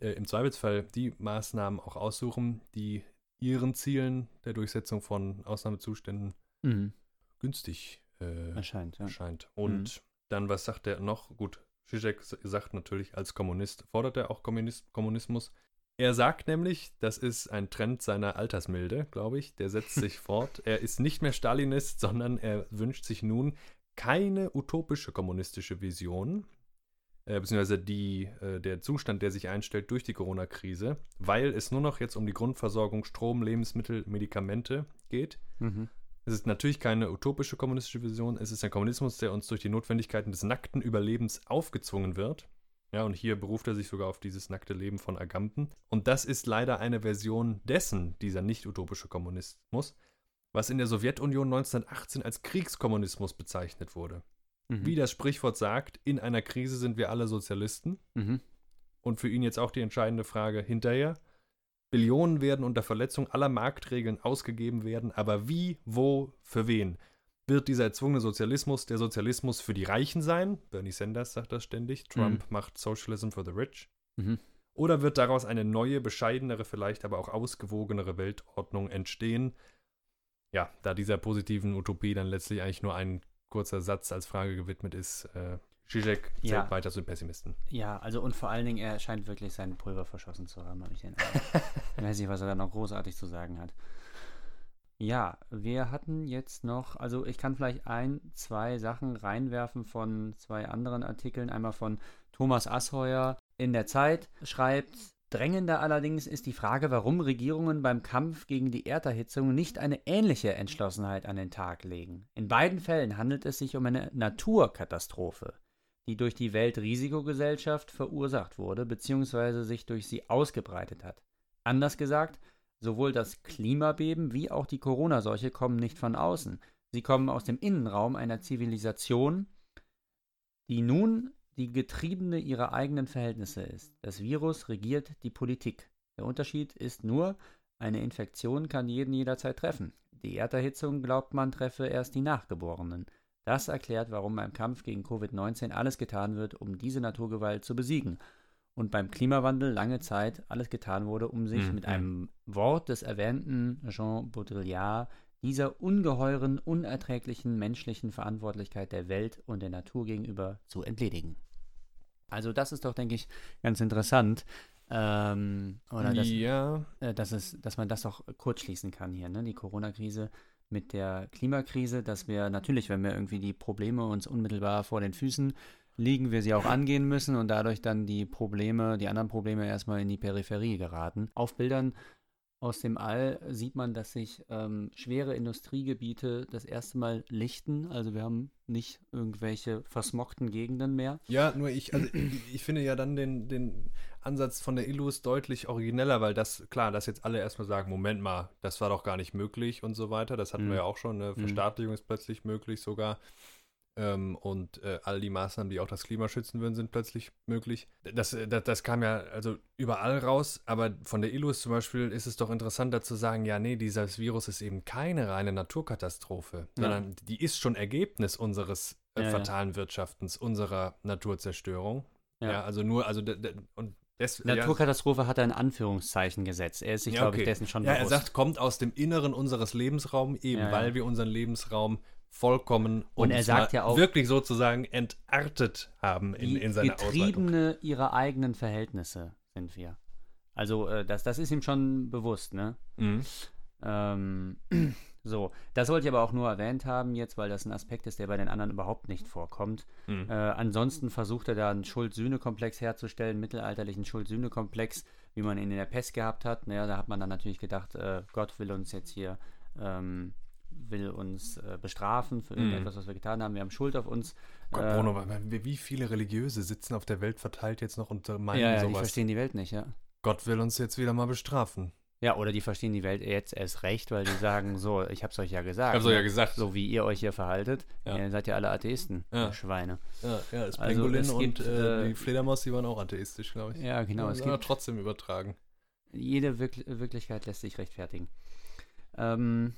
äh, im Zweifelsfall die Maßnahmen auch aussuchen, die ihren Zielen der Durchsetzung von Ausnahmezuständen Mhm. günstig äh, Erscheint, ja. scheint. Und dann, was sagt er noch? Gut, Zizek sagt natürlich, als Kommunist fordert er auch Kommunist, Kommunismus. Er sagt nämlich, das ist ein Trend seiner Altersmilde, glaube ich, der setzt *laughs* sich fort. Er ist nicht mehr Stalinist, sondern er wünscht sich nun keine utopische kommunistische Vision, äh, beziehungsweise die, äh, der Zustand, der sich einstellt durch die Corona-Krise, weil es nur noch jetzt um die Grundversorgung Strom, Lebensmittel, Medikamente geht. Mhm. Es ist natürlich keine utopische kommunistische Vision, es ist ein Kommunismus, der uns durch die Notwendigkeiten des nackten Überlebens aufgezwungen wird. Ja, und hier beruft er sich sogar auf dieses nackte Leben von Agamben. Und das ist leider eine Version dessen, dieser nicht utopische Kommunismus, was in der Sowjetunion 1918 als Kriegskommunismus bezeichnet wurde. Mhm. Wie das Sprichwort sagt, in einer Krise sind wir alle Sozialisten. Mhm. Und für ihn jetzt auch die entscheidende Frage hinterher. Billionen werden unter Verletzung aller Marktregeln ausgegeben werden, aber wie, wo, für wen? Wird dieser erzwungene Sozialismus der Sozialismus für die Reichen sein? Bernie Sanders sagt das ständig. Trump macht Socialism for the Rich. Mhm. Oder wird daraus eine neue, bescheidenere, vielleicht aber auch ausgewogenere Weltordnung entstehen? Ja, da dieser positiven Utopie dann letztlich eigentlich nur ein kurzer Satz als Frage gewidmet ist, äh, Zizek zählt Ja. weiter zu den Pessimisten. Ja, also und vor allen Dingen, er scheint wirklich sein Pulver verschossen zu haben, habe ich den Eindruck. *laughs* Ich weiß nicht, was er da noch großartig zu sagen hat. Ja, wir hatten jetzt noch, also ich kann vielleicht ein, zwei Sachen reinwerfen von zwei anderen Artikeln. Einmal von Thomas Asheuer in der Zeit schreibt, drängender allerdings ist die Frage, warum Regierungen beim Kampf gegen die Erderhitzung nicht eine ähnliche Entschlossenheit an den Tag legen. In beiden Fällen handelt es sich um eine Naturkatastrophe die durch die Weltrisikogesellschaft verursacht wurde bzw. sich durch sie ausgebreitet hat. Anders gesagt, sowohl das Klimabeben wie auch die Corona-Seuche kommen nicht von außen. Sie kommen aus dem Innenraum einer Zivilisation, die nun die Getriebene ihrer eigenen Verhältnisse ist. Das Virus regiert die Politik. Der Unterschied ist nur, eine Infektion kann jeden jederzeit treffen. Die Erderhitzung, glaubt man, treffe erst die Nachgeborenen. Das erklärt, warum beim Kampf gegen Covid-19 alles getan wird, um diese Naturgewalt zu besiegen. Und beim Klimawandel lange Zeit alles getan wurde, um sich Mhm. mit einem Wort des erwähnten Jean Baudrillard dieser ungeheuren, unerträglichen menschlichen Verantwortlichkeit der Welt und der Natur gegenüber zu entledigen. Also das ist doch, denke ich, ganz interessant. Ähm, oder das, ja, äh, dass, es, dass man das doch kurz schließen kann hier, ne? Die Corona-Krise mit der Klimakrise, dass wir natürlich, wenn wir irgendwie die Probleme uns unmittelbar vor den Füßen liegen, wir sie auch angehen müssen und dadurch dann die Probleme, die anderen Probleme erstmal in die Peripherie geraten. Auf Bildern aus dem All sieht man, dass sich ähm, schwere Industriegebiete das erste Mal lichten. Also wir haben nicht irgendwelche versmockten Gegenden mehr. Ja, nur ich, also ich, ich finde ja dann den, den Ansatz von der Illus deutlich origineller, weil das, klar, dass jetzt alle erstmal sagen, Moment mal, das war doch gar nicht möglich und so weiter. Das hatten Mhm. wir ja auch schon, eine Mhm. Verstaatlichung ist plötzlich möglich sogar. Ähm, und äh, all die Maßnahmen, die auch das Klima schützen würden, sind plötzlich möglich. Das, äh, das, das kam ja also überall raus, aber von der Illus zum Beispiel ist es doch interessanter zu sagen, ja, nee, dieses Virus ist eben keine reine Naturkatastrophe, Ja. sondern die ist schon Ergebnis unseres äh, Ja, ja. fatalen Wirtschaftens, unserer Naturzerstörung. Ja. Ja, also nur, also und des, ja, Naturkatastrophe hat er in Anführungszeichen gesetzt. Er ist sich, Ja, glaube ich, okay. dessen schon ja, er bewusst. sagt, kommt aus dem Inneren unseres Lebensraums, eben Ja, ja. weil wir unseren Lebensraum vollkommen Und er sagt ja auch- wirklich sozusagen entartet haben in, in seiner Ausweitung. Getriebene ihrer eigenen Verhältnisse sind wir. Also äh, das, das ist ihm schon bewusst, ne? Mhm. Ähm, *clears throat* so, das wollte ich aber auch nur erwähnt haben jetzt, weil das ein Aspekt ist, der bei den anderen überhaupt nicht vorkommt. Mhm. Äh, ansonsten versucht er da einen Schuld-Sühne-Komplex herzustellen, mittelalterlichen Schuld-Sühne-Komplex, wie man ihn in der Pest gehabt hat. Naja, da hat man dann natürlich gedacht, äh, Gott will uns jetzt hier, ähm, will uns äh, bestrafen für Mhm. irgendetwas, was wir getan haben. Wir haben Schuld auf uns. Gott, Äh, Bruno, wie viele Religiöse sitzen auf der Welt verteilt jetzt noch und äh, meinen ja, ja, die sowas? verstehen die Welt nicht, ja. Gott will uns jetzt wieder mal bestrafen. Ja, oder die verstehen die Welt jetzt erst recht, weil die sagen, so, ich hab's euch ja gesagt. Ich hab's euch ne? ja gesagt. So wie ihr euch hier verhaltet, Ja. ihr seid ja alle Atheisten, Ja. Schweine. Ja, ja das Also Pangolin es und gibt, äh, äh, die Fledermaus, die waren auch atheistisch, glaube ich. Ja, genau. Ja, es gibt, trotzdem übertragen. jede Wirk Wirklichkeit lässt sich rechtfertigen. Ähm,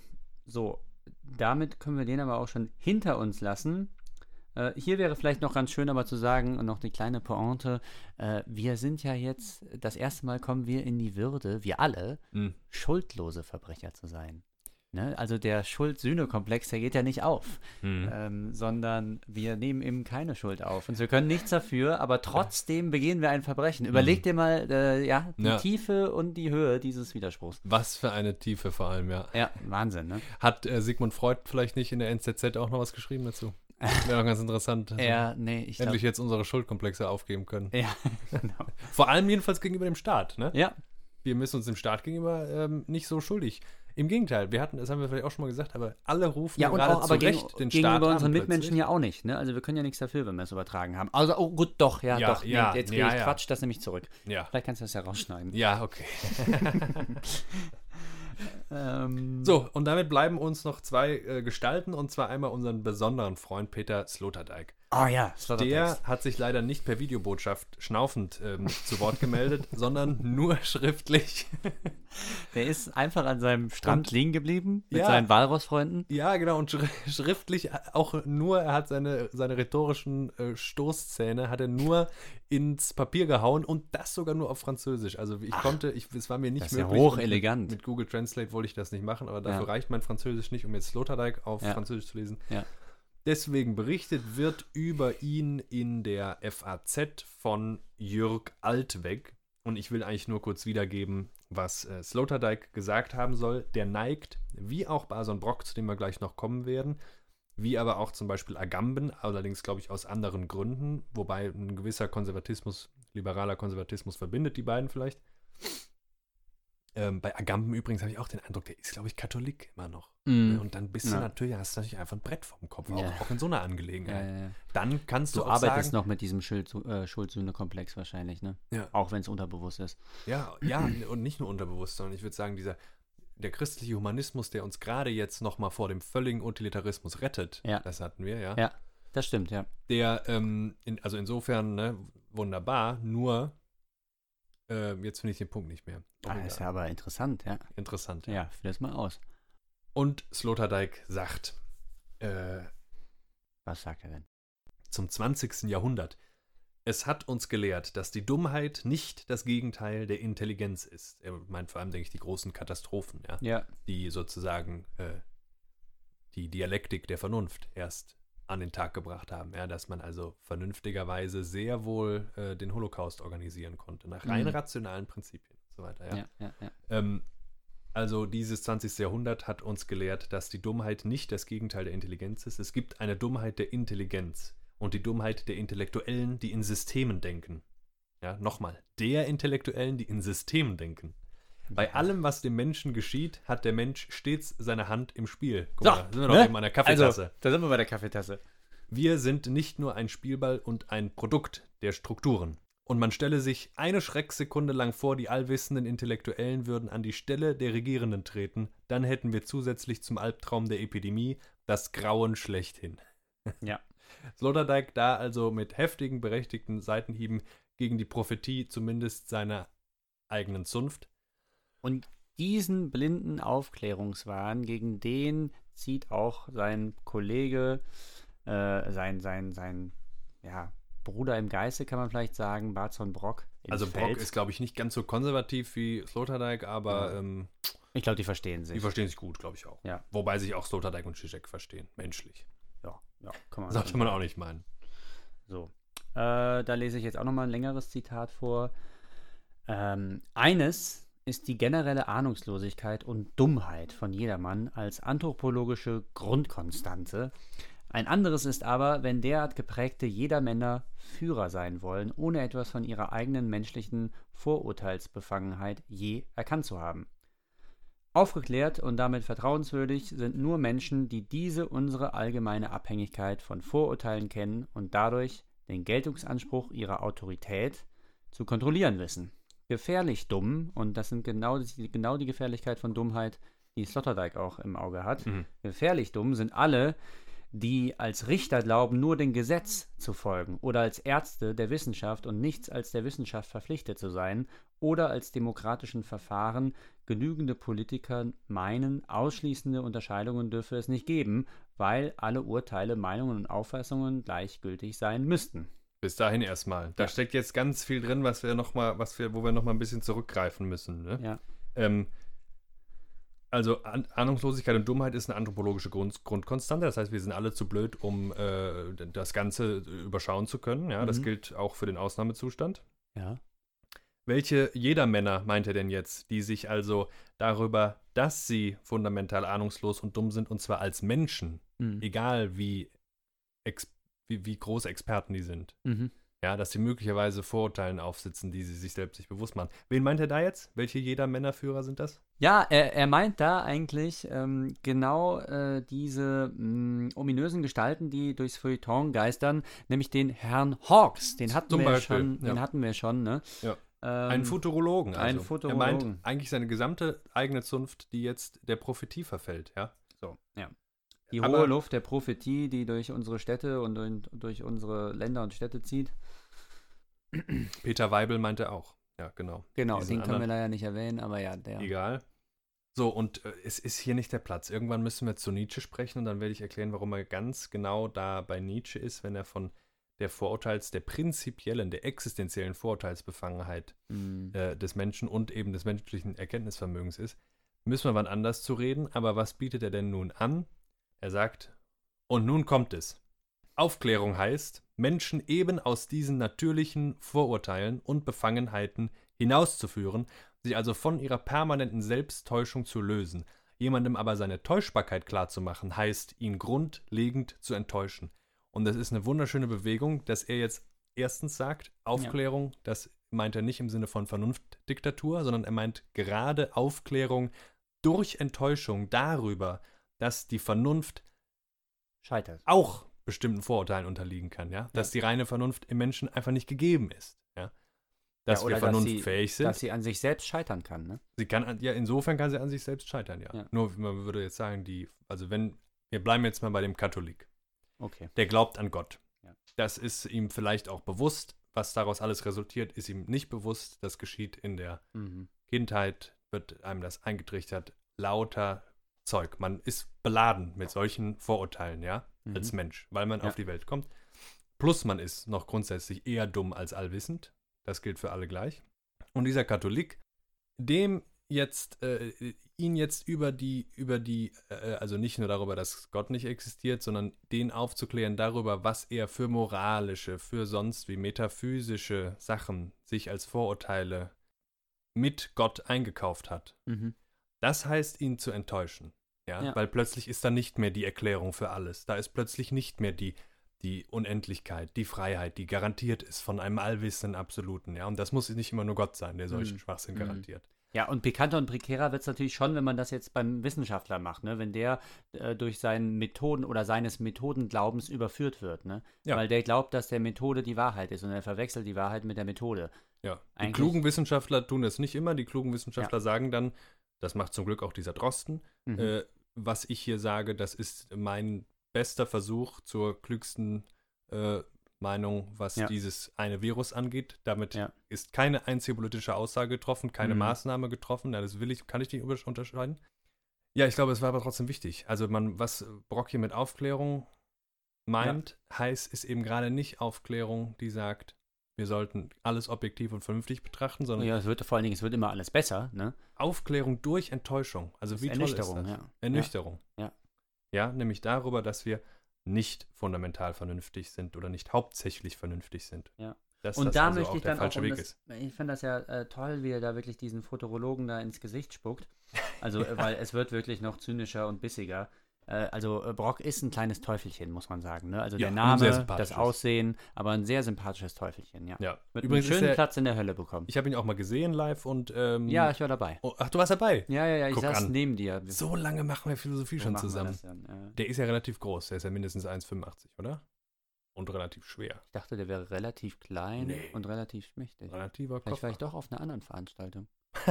so, damit können wir den aber auch schon hinter uns lassen. Äh, hier wäre vielleicht noch ganz schön aber zu sagen, und noch die kleine Pointe, äh, wir sind ja jetzt, das erste Mal kommen wir in die Würde, wir alle, Mhm. schuldlose Verbrecher zu sein. Ne? Also der Schuld-Sühne-Komplex, der geht ja nicht auf, Mhm. ähm, sondern wir nehmen eben keine Schuld auf. Und wir können nichts dafür, aber trotzdem begehen wir ein Verbrechen. Überleg dir mal äh, ja, die. Ja. Tiefe und die Höhe dieses Widerspruchs. Was für eine Tiefe vor allem, ja. Ja, Wahnsinn, ne? Hat äh, Sigmund Freud vielleicht nicht in der NZZ auch noch was geschrieben dazu? *laughs* Wäre doch ganz interessant. Ja, nee, ich Endlich glaube. jetzt unsere Schuldkomplexe aufgeben können. Ja, *laughs* genau. Vor allem jedenfalls gegenüber dem Staat. Ne? Ja, Wir müssen uns dem Staat gegenüber ähm, nicht so schuldig. Im Gegenteil, wir hatten, das haben wir vielleicht auch schon mal gesagt, aber alle rufen ja und gerade auch, aber zu gegen, Recht den gegenüber Staat an unseren Mitmenschen plötzlich. ja auch nicht. Ne? Also wir können ja nichts dafür, wenn wir es übertragen haben. Also, oh gut, doch, ja, Ja, doch. ja, nee, jetzt ja, ich ja. Quatsch, das nehme ich zurück. Ja. Vielleicht kannst du das ja rausschneiden. ja, okay. *laughs* ähm, So, und damit bleiben uns noch zwei äh, Gestalten, und zwar einmal unseren besonderen Freund Peter Sloterdijk. Oh ja, Der hat sich leider nicht per Videobotschaft schnaufend ähm, zu Wort gemeldet, *laughs* sondern nur schriftlich. Der ist einfach an seinem Strand Und- liegen geblieben mit Ja. seinen Walrossfreunden. Ja, genau, und schri *laughs* schriftlich auch nur, er hat seine, seine rhetorischen äh, Stoßzähne, hat er nur ins Papier gehauen und das sogar nur auf Französisch. Also ich konnte, ich, es war mir nicht das ist ja möglich. hochelegant. Mit, mit Google Translate wollte ich das nicht machen, aber dafür Ja. reicht mein Französisch nicht, um jetzt Sloterdijk auf Ja. Französisch zu lesen. Ja. Deswegen berichtet wird über ihn in der FAZ von Jürg Altweg. Und ich will eigentlich nur kurz wiedergeben, was äh, Sloterdijk gesagt haben soll. Der neigt, wie auch Bason Brock, zu dem wir gleich noch kommen werden, wie aber auch zum Beispiel Agamben, allerdings glaube ich aus anderen Gründen, wobei ein gewisser Konservatismus, liberaler Konservatismus verbindet die beiden vielleicht. Ähm, bei Agamben übrigens habe ich auch den Eindruck, der ist, glaube ich, Katholik immer noch. Mhm. Und dann bist du Ja. natürlich, hast du natürlich einfach ein Brett vom Kopf, auch, Ja. auch in so einer Angelegenheit. ja. Dann kannst du, Du auch arbeitest sagen, noch mit diesem Schild, äh, Schuldsühne-Komplex wahrscheinlich, ne? Ja. Auch wenn es unterbewusst ist. Ja, ja, *clears throat* und nicht nur unterbewusst, sondern ich würde sagen, dieser der christliche Humanismus, der uns gerade jetzt nochmal vor dem völligen Utilitarismus rettet, Ja. das hatten wir, ja, Ja, das stimmt, ja. der, ähm, in, also insofern, ne, wunderbar, nur, äh, jetzt finde ich den Punkt nicht mehr. Ah, ist ja aber interessant, ja. Interessant. Ja, führ das mal aus. Und Sloterdijk sagt, äh, Was sagt er denn? zum 20. Jahrhundert. Es hat uns gelehrt, dass die Dummheit nicht das Gegenteil der Intelligenz ist. Er meint vor allem, denke ich, die großen Katastrophen, ja, Ja, die sozusagen äh, die Dialektik der Vernunft erst an den Tag gebracht haben. Ja, dass man also vernünftigerweise sehr wohl äh, den Holocaust organisieren konnte, nach rein Mhm. rationalen Prinzipien und so weiter. Ja. ja. Ähm, also dieses 20. Jahrhundert hat uns gelehrt, dass die Dummheit nicht das Gegenteil der Intelligenz ist. Es gibt eine Dummheit der Intelligenz und die Dummheit der Intellektuellen, die in Systemen denken. Ja, nochmal, der Intellektuellen, die in Systemen denken. Bei allem, was dem Menschen geschieht, hat der Mensch stets seine Hand im Spiel. Guck So, mal, da sind wir noch ne? eben an der Kaffeetasse. Also, da sind wir bei der Kaffeetasse. Wir sind nicht nur ein Spielball und ein Produkt der Strukturen. Und man stelle sich eine Schrecksekunde lang vor, die allwissenden Intellektuellen würden an die Stelle der Regierenden treten, dann hätten wir zusätzlich zum Albtraum der Epidemie das Grauen schlechthin. Ja. *laughs* Sloterdijk da also mit heftigen, berechtigten Seitenhieben gegen die Prophetie zumindest seiner eigenen Zunft. Und diesen blinden Aufklärungswahn, gegen den zieht auch sein Kollege, äh, sein, sein, sein, ja, Bruder im Geiste, kann man vielleicht sagen, Barzon Brock. Also Brock Feld. ist, glaube ich, nicht ganz so konservativ wie Sloterdijk, aber Ja. ähm, Ich glaube, die verstehen sich. die verstehen sich gut, glaube ich auch. Ja. Wobei sich auch Sloterdijk und Zizek verstehen, menschlich. ja, ja, kann man Sollte man auch nicht meinen. So. Äh, da lese ich jetzt auch nochmal ein längeres Zitat vor. Ähm, eines ist die generelle Ahnungslosigkeit und Dummheit von jedermann als anthropologische Grundkonstante. Ein anderes ist aber, wenn derart geprägte Jedermänner Führer sein wollen, ohne etwas von ihrer eigenen menschlichen Vorurteilsbefangenheit je erkannt zu haben. Aufgeklärt und damit vertrauenswürdig sind nur Menschen, die diese unsere allgemeine Abhängigkeit von Vorurteilen kennen und dadurch den Geltungsanspruch ihrer Autorität zu kontrollieren wissen. Gefährlich dumm, und das sind genau die, genau die Gefährlichkeit von Dummheit, die Sloterdijk auch im Auge hat. Mhm. Gefährlich dumm sind alle, die als Richter glauben, nur dem Gesetz zu folgen oder als Ärzte der Wissenschaft und nichts als der Wissenschaft verpflichtet zu sein oder als demokratischen Verfahren genügende Politiker meinen, ausschließende Unterscheidungen dürfe es nicht geben, weil alle Urteile, Meinungen und Auffassungen gleichgültig sein müssten. Bis dahin erstmal. Da Ja. steckt jetzt ganz viel drin, was wir noch mal, was wir, wo wir noch mal ein bisschen zurückgreifen müssen. Ne? Ja. Ähm, also An Ahnungslosigkeit und Dummheit ist eine anthropologische Grund Grundkonstante. Das heißt, wir sind alle zu blöd, um äh, das Ganze überschauen zu können. Ja, das Mhm. gilt auch für den Ausnahmezustand. Ja. Welche jeder Männer meint er denn jetzt, die sich also darüber, dass sie fundamental ahnungslos und dumm sind, und zwar als Menschen, Mhm. egal wie, ex wie, wie große Experten die sind, Mhm. ja, dass sie möglicherweise Vorurteilen aufsitzen, die sie sich selbst nicht bewusst machen. Wen meint er da jetzt? Welche jeder Männerführer sind das? Ja, er, er meint da eigentlich ähm, genau äh, diese mh, ominösen Gestalten, die durchs Feuilleton geistern, nämlich den Herrn Hawks. Den hatten Zum wir Beispiel, schon, ja. den hatten wir schon, ne? Ja. Ähm, Einen Futurologen. Also. einen Er Futurologen. meint eigentlich seine gesamte eigene Zunft, die jetzt der Prophetie verfällt, ja. So, ja. Die Aber- hohe Luft der Prophetie, die durch unsere Städte und durch, unsere Länder und Städte zieht. Peter Weibel meinte auch. Ja, genau. Genau, Diesen den können wir leider nicht erwähnen, aber ja, der. Egal. So, und äh, es ist hier nicht der Platz. Irgendwann müssen wir zu Nietzsche sprechen und dann werde ich erklären, warum er ganz genau da bei Nietzsche ist, wenn er von der Vorurteils-, der prinzipiellen, der existenziellen Vorurteilsbefangenheit Hm. äh, des Menschen und eben des menschlichen Erkenntnisvermögens ist, müssen wir wann anders zu reden. Aber was bietet er denn nun an? Er sagt, und nun kommt es. Aufklärung heißt, Menschen eben aus diesen natürlichen Vorurteilen und Befangenheiten hinauszuführen, sich also von ihrer permanenten Selbsttäuschung zu lösen. Jemandem aber seine Täuschbarkeit klarzumachen, heißt, ihn grundlegend zu enttäuschen. Und das ist eine wunderschöne Bewegung, dass er jetzt erstens sagt, Aufklärung, das meint er nicht im Sinne von Vernunftdiktatur, sondern er meint gerade Aufklärung durch Enttäuschung darüber, dass die Vernunft Scheitert. auch bestimmten Vorurteilen unterliegen kann, ja, dass die reine Vernunft im Menschen einfach nicht gegeben ist, ja, dass Ja, wir dass vernunftfähig sind. Dass sie an sich selbst scheitern kann, ne? sie kann, an- ja, insofern kann sie an sich selbst scheitern, ja. Ja. Nur man würde jetzt sagen, die, also wenn, wir bleiben jetzt mal bei dem Katholik, Okay. der glaubt an Gott. Ja. Das ist ihm vielleicht auch bewusst, was daraus alles resultiert, ist ihm nicht bewusst, das geschieht in der Mhm. Kindheit, wird einem das eingetrichtert, lauter Zeug. Man ist beladen mit solchen Vorurteilen, ja, als Mhm. Mensch, weil man Ja. auf die Welt kommt. Plus man ist noch grundsätzlich eher dumm als allwissend. Das gilt für alle gleich. Und dieser Katholik, dem jetzt, äh, ihn jetzt über die, über die, äh, also nicht nur darüber, dass Gott nicht existiert, sondern den aufzuklären darüber, was er für moralische, für sonst wie metaphysische Sachen sich als Vorurteile mit Gott eingekauft hat. Mhm. Das heißt, ihn zu enttäuschen. Ja? Ja. Weil plötzlich ist da nicht mehr die Erklärung für alles. Da ist plötzlich nicht mehr die, die Unendlichkeit, die Freiheit, die garantiert ist von einem allwissenden Absoluten. Ja? Und das muss nicht immer nur Gott sein, der solchen Mhm. Schwachsinn Mhm. garantiert. Ja, und pikanter und prekärer wird es natürlich schon, wenn man das jetzt beim Wissenschaftler macht, ne? wenn der äh, durch seinen Methoden oder seines Methodenglaubens überführt wird. Ne? Ja. Weil der glaubt, dass der Methode die Wahrheit ist und er verwechselt die Wahrheit mit der Methode. Ja. Die Eigentlich- klugen Wissenschaftler tun es nicht immer. Die klugen Wissenschaftler sagen dann, das macht zum Glück auch dieser Drosten, Mhm. äh, was ich hier sage, das ist mein bester Versuch zur klügsten äh, Meinung, was Ja. dieses eine Virus angeht. Damit Ja. ist keine einzige politische Aussage getroffen, keine Mhm. Maßnahme getroffen. Ja, das will ich, kann ich nicht unterscheiden. Ja, ich glaube, es war aber trotzdem wichtig. Also man, was Brock hier mit Aufklärung meint, heißt, ist eben gerade nicht Aufklärung, die sagt, wir sollten alles objektiv und vernünftig betrachten, sondern ja, es wird vor allen Dingen, es wird immer alles besser. Ne? Aufklärung durch Enttäuschung. Also wie ist toll ist Ernüchterung, das? ja. Ernüchterung. Ja. Ja, nämlich darüber, dass wir nicht fundamental vernünftig sind oder nicht hauptsächlich vernünftig sind. Ja. Dass Und das da also möchte ich dann auch, um Weg das, ich finde das ja äh, toll, wie er da wirklich diesen Futurologen da ins Gesicht spuckt. Also, *laughs* weil es wird wirklich noch zynischer und bissiger. Äh, also, äh, Brock ist ein kleines Teufelchen, muss man sagen. Ne? Also, Ja, der Name, das. Aussehen, aber ein sehr sympathisches Teufelchen, ja. Ja. Mit Übrigens einem schönen Platz in der Hölle bekommen. ich habe ihn auch mal gesehen live und ähm, ja, ich war dabei. oh, ach, du warst dabei. Ja, ja, ja, ich Guck saß an. neben dir. So lange machen wir Philosophie so schon zusammen. äh. Der ist ja relativ groß, der ist ja mindestens 1,85, oder? Und relativ schwer. Ich dachte, der wäre relativ klein Nee. und relativ schmächtig. Relativer Vielleicht war ich Kopf. doch auf einer anderen Veranstaltung. *laughs*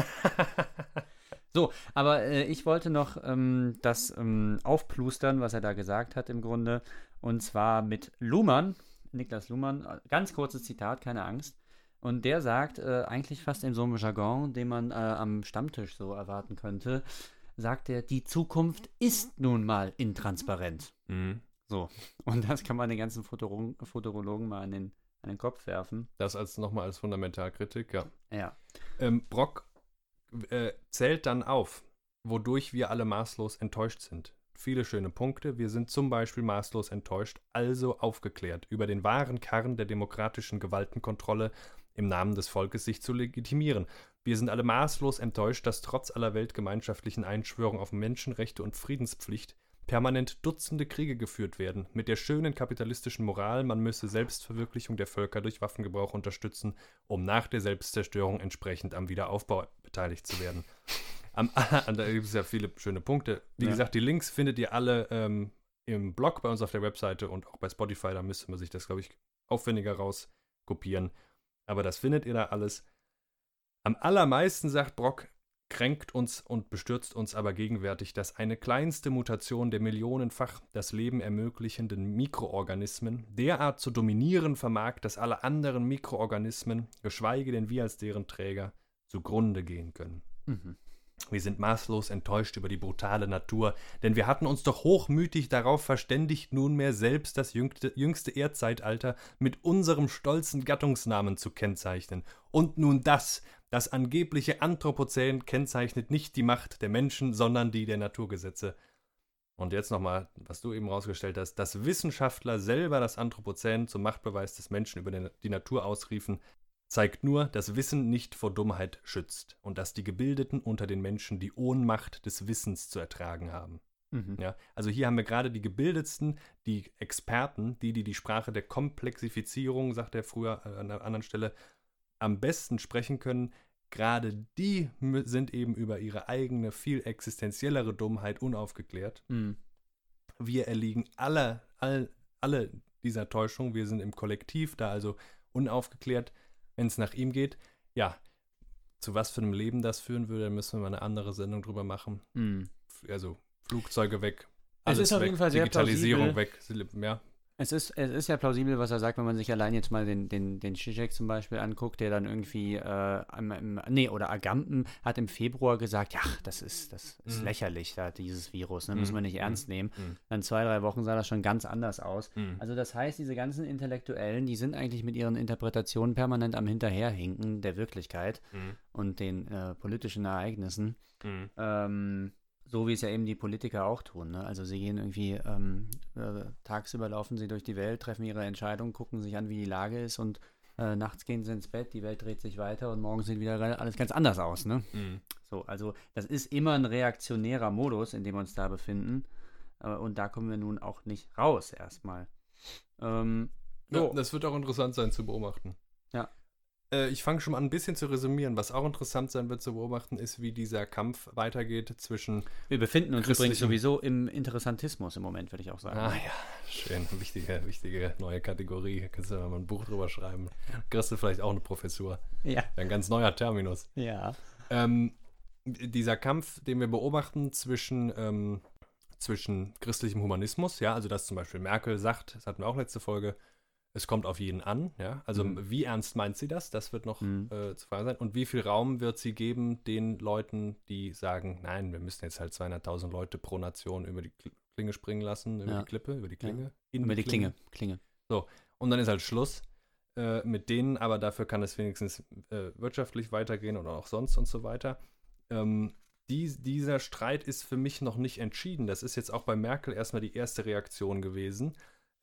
So, aber äh, ich wollte noch ähm, das ähm, aufplustern, was er da gesagt hat im Grunde. Und zwar mit Luhmann, Niklas Luhmann, äh, ganz kurzes Zitat, keine Angst. Und der sagt, äh, eigentlich fast in so einem Jargon, den man äh, am Stammtisch so erwarten könnte, sagt er, die Zukunft ist nun mal intransparent. Mhm. So, und das kann man den ganzen Futuro Futurologen mal an den, an den Kopf werfen. Das als nochmal als Fundamentalkritik, ja. Ja, Ähm, Brock äh, zählt dann auf, wodurch wir alle maßlos enttäuscht sind. Viele schöne Punkte. Wir sind zum Beispiel maßlos enttäuscht, also aufgeklärt über den wahren Kern der demokratischen Gewaltenkontrolle im Namen des Volkes sich zu legitimieren. Wir sind alle maßlos enttäuscht, dass trotz aller weltgemeinschaftlichen Einschwörung auf Menschenrechte und Friedenspflicht permanent Dutzende Kriege geführt werden, mit der schönen kapitalistischen Moral, man müsse Selbstverwirklichung der Völker durch Waffengebrauch unterstützen, um nach der Selbstzerstörung entsprechend am Wiederaufbau beteiligt zu werden. Am, *laughs* da gibt es ja viele schöne Punkte. Wie Ja. gesagt, die Links findet ihr alle ähm, im Blog bei uns auf der Webseite und auch bei Spotify. Da müsste man sich das, glaube ich, aufwendiger rauskopieren. Aber das findet ihr da alles. Am allermeisten, sagt Brock, kränkt uns und bestürzt uns aber gegenwärtig, dass eine kleinste Mutation der millionenfach das Leben ermöglichenden Mikroorganismen derart zu dominieren vermag, dass alle anderen Mikroorganismen, geschweige denn wir als deren Träger, zugrunde gehen können. Mhm. Wir sind maßlos enttäuscht über die brutale Natur, denn wir hatten uns doch hochmütig darauf verständigt, nunmehr selbst das jüngste, jüngste Erdzeitalter mit unserem stolzen Gattungsnamen zu kennzeichnen. Und nun das, das angebliche Anthropozän kennzeichnet nicht die Macht der Menschen, sondern die der Naturgesetze. Und jetzt nochmal, was du eben rausgestellt hast, dass Wissenschaftler selber das Anthropozän zum Machtbeweis des Menschen über die Natur ausriefen, zeigt nur, dass Wissen nicht vor Dummheit schützt und dass die Gebildeten unter den Menschen die Ohnmacht des Wissens zu ertragen haben. Mhm. Ja, also hier haben wir gerade die Gebildetsten, die Experten, die, die die Sprache der Komplexifizierung, sagt er früher äh, an einer anderen Stelle, am besten sprechen können. Gerade die sind eben über ihre eigene, viel existenziellere Dummheit unaufgeklärt. Mhm. Wir erliegen alle, all, alle dieser Täuschung. Wir sind im Kollektiv da also unaufgeklärt, wenn es nach ihm geht. Ja, zu was für einem Leben das führen würde, müssen wir mal eine andere Sendung drüber machen. Mhm. Also Flugzeuge weg. Es ist auf weg, jeden Fall sehr Digitalisierung plausibel. weg. Ja. Es ist, es ist ja plausibel, was er sagt, wenn man sich allein jetzt mal den, den, den Zizek zum Beispiel anguckt, der dann irgendwie, äh, im, im, nee, oder Agamben hat im Februar gesagt, ja, das ist, das ist Mhm. lächerlich, da, dieses Virus, ne, Mhm. müssen wir nicht Mhm. ernst nehmen. Mhm. Dann zwei, drei Wochen sah das schon ganz anders aus. Mhm. Also das heißt, diese ganzen Intellektuellen, die sind eigentlich mit ihren Interpretationen permanent am Hinterherhinken der Wirklichkeit Mhm. und den äh, politischen Ereignissen. Mhm. Ähm, so wie es ja eben die Politiker auch tun. Ne? Also sie gehen irgendwie ähm, äh, tagsüber laufen sie durch die Welt, treffen ihre Entscheidungen, gucken sich an, wie die Lage ist und äh, nachts gehen sie ins Bett, die Welt dreht sich weiter und morgen sieht wieder alles ganz anders aus. Ne? Mhm. So, also das ist immer ein reaktionärer Modus, in dem wir uns da befinden. Äh, und da kommen wir nun auch nicht raus erstmal. Ähm, Ja, so. das wird auch interessant sein zu beobachten. Ja. Äh, ich fange schon mal an, ein bisschen zu resümieren. Was auch interessant sein wird zu beobachten, ist, wie dieser Kampf weitergeht zwischen. wir befinden uns übrigens sowieso im Interessantismus im Moment, würde ich auch sagen. Ah ja, schön. Wichtige, wichtige neue Kategorie. Kannst du mal ein Buch drüber schreiben. Kriegst du vielleicht auch eine Professur. Ja. Ein ganz neuer Terminus. Ja. Ähm, dieser Kampf, den wir beobachten zwischen, ähm, zwischen christlichem Humanismus, ja, also dass zum Beispiel Merkel sagt, das hatten wir auch letzte Folge, es kommt auf jeden an, ja, also Mhm. wie ernst meint sie das? Das wird noch Mhm. äh, zu fragen sein. Und wie viel Raum wird sie geben den Leuten, die sagen, nein, wir müssen jetzt halt 200.000 Leute pro Nation über die Kl- Klinge springen lassen, über Ja. die Klippe, über die Klinge, in Über die Klinge. Klinge. und dann ist halt Schluss äh, mit denen, aber dafür kann es wenigstens äh, wirtschaftlich weitergehen oder auch sonst und so weiter. Ähm, dies, dieser Streit ist für mich noch nicht entschieden. Das ist jetzt auch bei Merkel erstmal die erste Reaktion gewesen.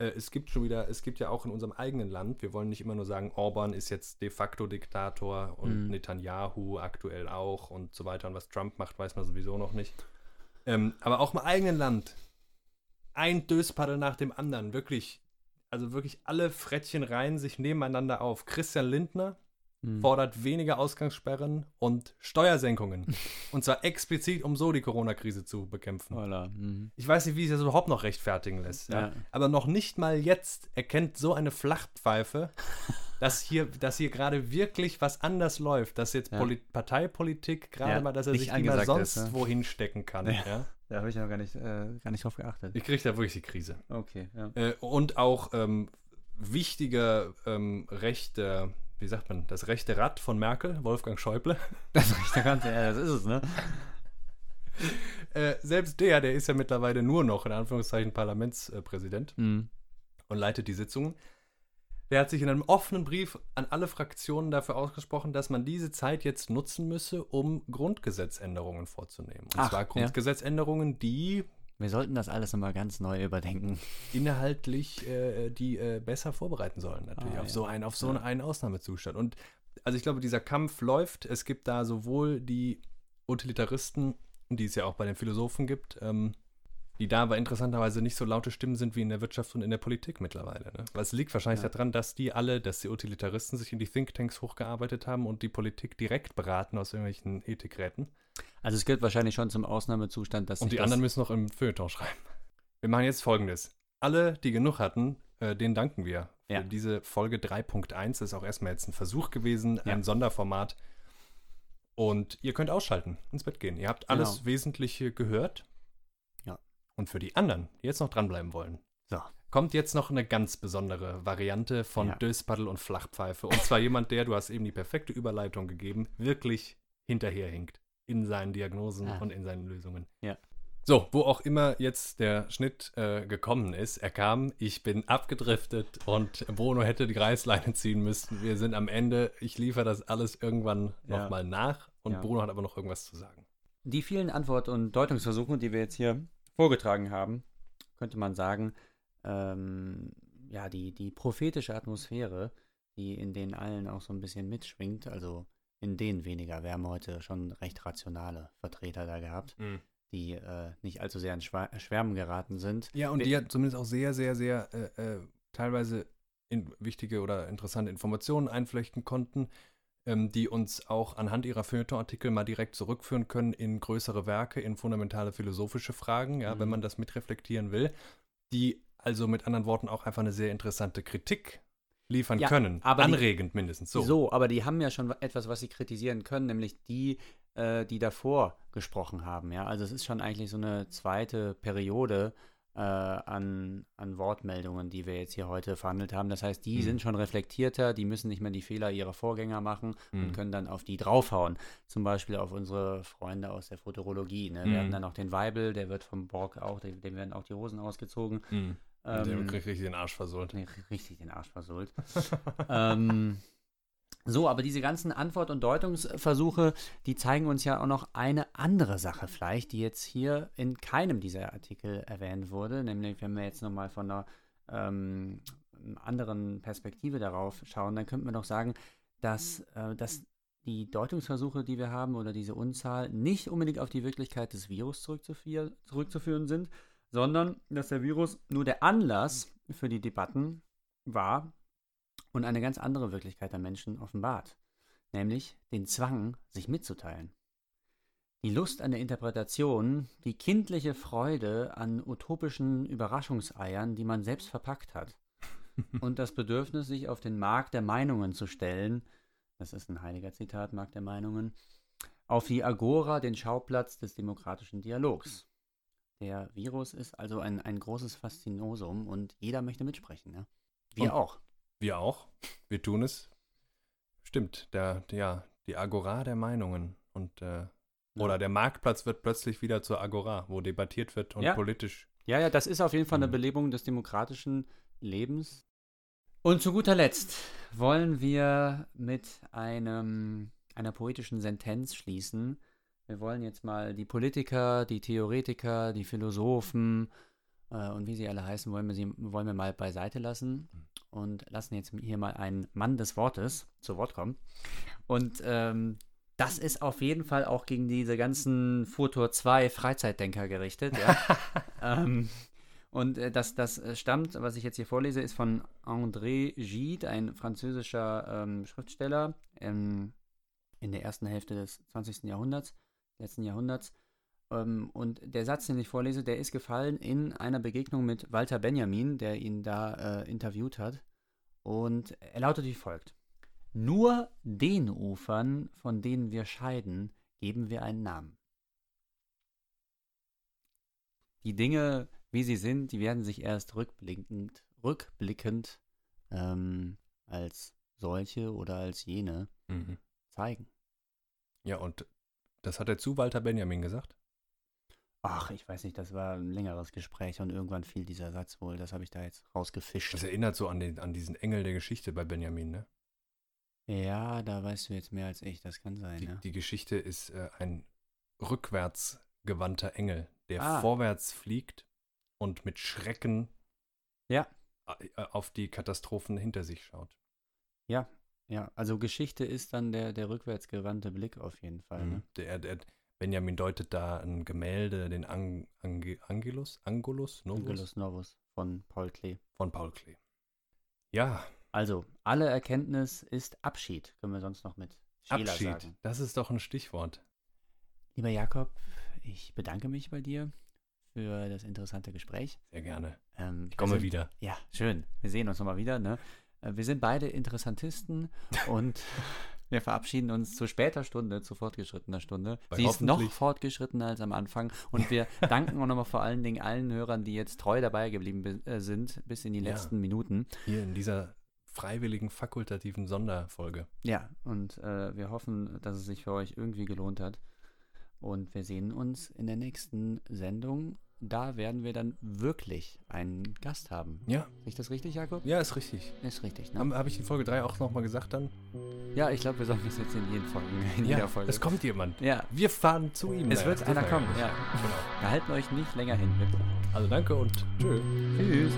Äh, es gibt schon wieder, es gibt ja auch in unserem eigenen Land, wir wollen nicht immer nur sagen, Orban ist jetzt de facto Diktator und Mhm. Netanyahu aktuell auch und so weiter. Und was Trump macht, weiß man sowieso noch nicht. Ähm, aber auch im eigenen Land ein Döspaddel nach dem anderen, wirklich. Also wirklich alle Frettchen reihen sich nebeneinander auf. Christian Lindner. Fordert weniger Ausgangssperren und Steuersenkungen. *laughs* und zwar explizit, um so die Corona-Krise zu bekämpfen. Voilà. Mhm. Ich weiß nicht, wie sich das überhaupt noch rechtfertigen lässt. Ja? Ja. Aber noch nicht mal jetzt erkennt so eine Flachpfeife, *laughs* dass hier, dass hier gerade wirklich was anders läuft. Dass jetzt Ja. Poli Parteipolitik gerade mal, dass er nicht sich angesagt sonst ist, ne? wohin stecken kann. Da habe ich noch gar nicht, äh, gar nicht drauf geachtet. Ich kriege da wirklich die Krise. Okay. Äh, und auch ähm, wichtige ähm, rechte, wie sagt man, das rechte Rad von Merkel, Wolfgang Schäuble. *laughs* Das riecht ja ganz, ja, das ist es, ne? Äh, selbst der, der ist ja mittlerweile nur noch in Anführungszeichen Parlamentspräsident Mhm. und leitet die Sitzungen. Der hat sich in einem offenen Brief an alle Fraktionen dafür ausgesprochen, dass man diese Zeit jetzt nutzen müsse, um Grundgesetzänderungen vorzunehmen. Und Ach, zwar ja. Grundgesetzänderungen, die Wir sollten das alles nochmal ganz neu überdenken. inhaltlich äh, die äh, besser vorbereiten sollen, natürlich, Ah, auf ja. so einen, auf so einen Ausnahmezustand. Und also ich glaube, dieser Kampf läuft. Es gibt da sowohl die Utilitaristen, die es ja auch bei den Philosophen gibt, ähm, die da aber interessanterweise nicht so laute Stimmen sind wie in der Wirtschaft und in der Politik mittlerweile. Ne? Weil es liegt wahrscheinlich Ja. daran, dass die alle, dass die Utilitaristen sich in die Thinktanks hochgearbeitet haben und die Politik direkt beraten aus irgendwelchen Ethikräten. Also es gehört wahrscheinlich schon zum Ausnahmezustand, dass Und die anderen müssen noch im Feuilleton schreiben. Wir machen jetzt folgendes. Alle, die genug hatten, äh, denen danken wir für Ja. diese Folge 3.1. Das ist auch erstmal jetzt ein Versuch gewesen, Ja. ein Sonderformat. Und ihr könnt ausschalten, ins Bett gehen. Ihr habt alles Genau. Wesentliche gehört. Ja. Und für die anderen, die jetzt noch dranbleiben wollen, So. kommt jetzt noch eine ganz besondere Variante von Ja. Döspaddel und Flachpfeife. Und zwar jemand, der, du hast eben die perfekte Überleitung gegeben, wirklich hinterherhinkt in seinen Diagnosen Ah. und in seinen Lösungen. Ja. So, wo auch immer jetzt der Schnitt äh, gekommen ist, er kam, ich bin abgedriftet und Bruno hätte die Reißleine ziehen müssen. Wir sind am Ende, ich liefere das alles irgendwann Ja. nochmal nach und Ja. Bruno hat aber noch irgendwas zu sagen. Die vielen Antwort- und Deutungsversuche, die wir jetzt hier vorgetragen haben, könnte man sagen, ähm, ja, die, die prophetische Atmosphäre, die in den allen auch so ein bisschen mitschwingt, also in denen weniger. Wir haben heute schon recht rationale Vertreter da gehabt, die äh, nicht allzu sehr in Schwa Schwärmen geraten sind. Ja, und Wir- die ja zumindest auch sehr, sehr, sehr äh, äh, teilweise in wichtige oder interessante Informationen einflechten konnten, ähm, die uns auch anhand ihrer Feuilleton-Artikel mal direkt zurückführen können in größere Werke, in fundamentale philosophische Fragen, ja, wenn Mhm. man das mitreflektieren will, die also mit anderen Worten auch einfach eine sehr interessante Kritik liefern Ja, können. aber die- Anregend mindestens. So. So. aber die haben ja schon wa- etwas, was sie kritisieren können, nämlich die, äh, die davor gesprochen haben. Ja, also es ist schon eigentlich so eine zweite Periode äh, an, an Wortmeldungen, die wir jetzt hier heute verhandelt haben. Das heißt, die Mhm. sind schon reflektierter, die müssen nicht mehr die Fehler ihrer Vorgänger machen und Mhm. können dann auf die draufhauen. Zum Beispiel auf unsere Freunde aus der Futurologie. Ne? Wir Mhm. hatten dann noch den Weibel, der wird vom Borg auch, dem, dem werden auch die Hosen ausgezogen. Der Ähm, kriegt richtig den Arsch versohlt. Nee, richtig den Arsch versohlt. *laughs* ähm, so, aber diese ganzen Antwort- und Deutungsversuche, die zeigen uns ja auch noch eine andere Sache vielleicht, die jetzt hier in keinem dieser Artikel erwähnt wurde, nämlich wenn wir jetzt nochmal von einer ähm, anderen Perspektive darauf schauen, dann könnten wir doch sagen, dass, äh, dass die Deutungsversuche, die wir haben oder diese Unzahl nicht unbedingt auf die Wirklichkeit des Virus zurückzuführen sind, sondern dass der Virus nur der Anlass für die Debatten war und eine ganz andere Wirklichkeit der Menschen offenbart, nämlich den Zwang, sich mitzuteilen. Die Lust an der Interpretation, die kindliche Freude an utopischen Überraschungseiern, die man selbst verpackt hat, *laughs* und das Bedürfnis, sich auf den Markt der Meinungen zu stellen, das ist ein heiliger Zitat, Markt der Meinungen, auf die Agora, den Schauplatz des demokratischen Dialogs. Der Virus ist also ein, ein großes Faszinosum und jeder möchte mitsprechen. Ne? Wir Und- auch. Wir auch. Wir tun es. Stimmt, der, der, ja, die Agora der Meinungen. Und äh, oder der Marktplatz wird plötzlich wieder zur Agora, wo debattiert wird und Ja. politisch. Ja, ja, das ist auf jeden Fall eine Mhm. Belebung des demokratischen Lebens. Und zu guter Letzt wollen wir mit einem, einer poetischen Sentenz schließen. Wir wollen jetzt mal die Politiker, die Theoretiker, die Philosophen äh, und wie sie alle heißen, wollen wir sie wollen wir mal beiseite lassen und lassen jetzt hier mal einen Mann des Wortes zu Wort kommen. Und ähm, das ist auf jeden Fall auch gegen diese ganzen Futur 2 Freizeitdenker gerichtet. Ja? *laughs* ähm, und äh, das, das äh, stammt, was ich jetzt hier vorlese, ist von André Gide, ein französischer ähm, Schriftsteller ähm, in der ersten Hälfte des 20. Jahrhunderts, letzten Jahrhunderts. Ähm, und der Satz, den ich vorlese, der ist gefallen in einer Begegnung mit Walter Benjamin, der ihn da äh, interviewt hat. Und er lautet wie folgt. Nur den Ufern, von denen wir scheiden, geben wir einen Namen. Die Dinge, wie sie sind, die werden sich erst rückblickend, rückblickend ähm, als solche oder als jene Mhm. zeigen. Ja, und das hat er zu Walter Benjamin gesagt? Ach, ich weiß nicht, das war ein längeres Gespräch und irgendwann fiel dieser Satz wohl. Das habe ich da jetzt rausgefischt. Das erinnert so an, den, an diesen Engel der Geschichte bei Benjamin, ne? Ja, da weißt du jetzt mehr als ich. Das kann sein, Die, ja. die Geschichte ist äh, ein rückwärts gewandter Engel, der Ah. vorwärts fliegt und mit Schrecken Ja. äh, auf die Katastrophen hinter sich schaut. Ja, also Geschichte ist dann der, der rückwärtsgewandte Blick auf jeden Fall. Ne? Mhm. Der, der, Benjamin deutet da ein Gemälde, den Ang, Ange, Angelus, Angulus, Novus Angelus Novus von Paul Klee. von Paul Klee. Ja, Also, alle Erkenntnis ist Abschied, können wir sonst noch mit Scheler Abschied, sagen. das ist doch ein Stichwort. Lieber Jakob, ich bedanke mich bei dir für das interessante Gespräch. Sehr gerne. Ähm, Ich komme sind- wieder. Ja, schön. Wir sehen uns nochmal wieder. Ne? Äh, Wir sind beide Interessantisten und *laughs* Wir verabschieden uns zu später Stunde, zu fortgeschrittener Stunde. Weil Sie ist noch fortgeschrittener als am Anfang. Und wir *laughs* danken auch nochmal vor allen Dingen allen Hörern, die jetzt treu dabei geblieben äh, sind, bis in die Ja. letzten Minuten. Hier in dieser freiwilligen fakultativen Sonderfolge. Ja, und äh, wir hoffen, dass es sich für euch irgendwie gelohnt hat. Und wir sehen uns in der nächsten Sendung da werden wir dann wirklich einen Gast haben. Ja. Ist das richtig, Jakob? Ja, ist richtig. Ist richtig, ne? Habe hab ich in Folge 3 auch nochmal gesagt dann? Ja, ich glaube, wir sagen das jetzt in, jeden Folgen, in ja, jeder Folge. Es kommt jemand. Ja. Wir fahren zu ihm. Es wird einer kommen, ja. Genau. Wir halten euch nicht länger hin. Also danke und tschö. Tschüss.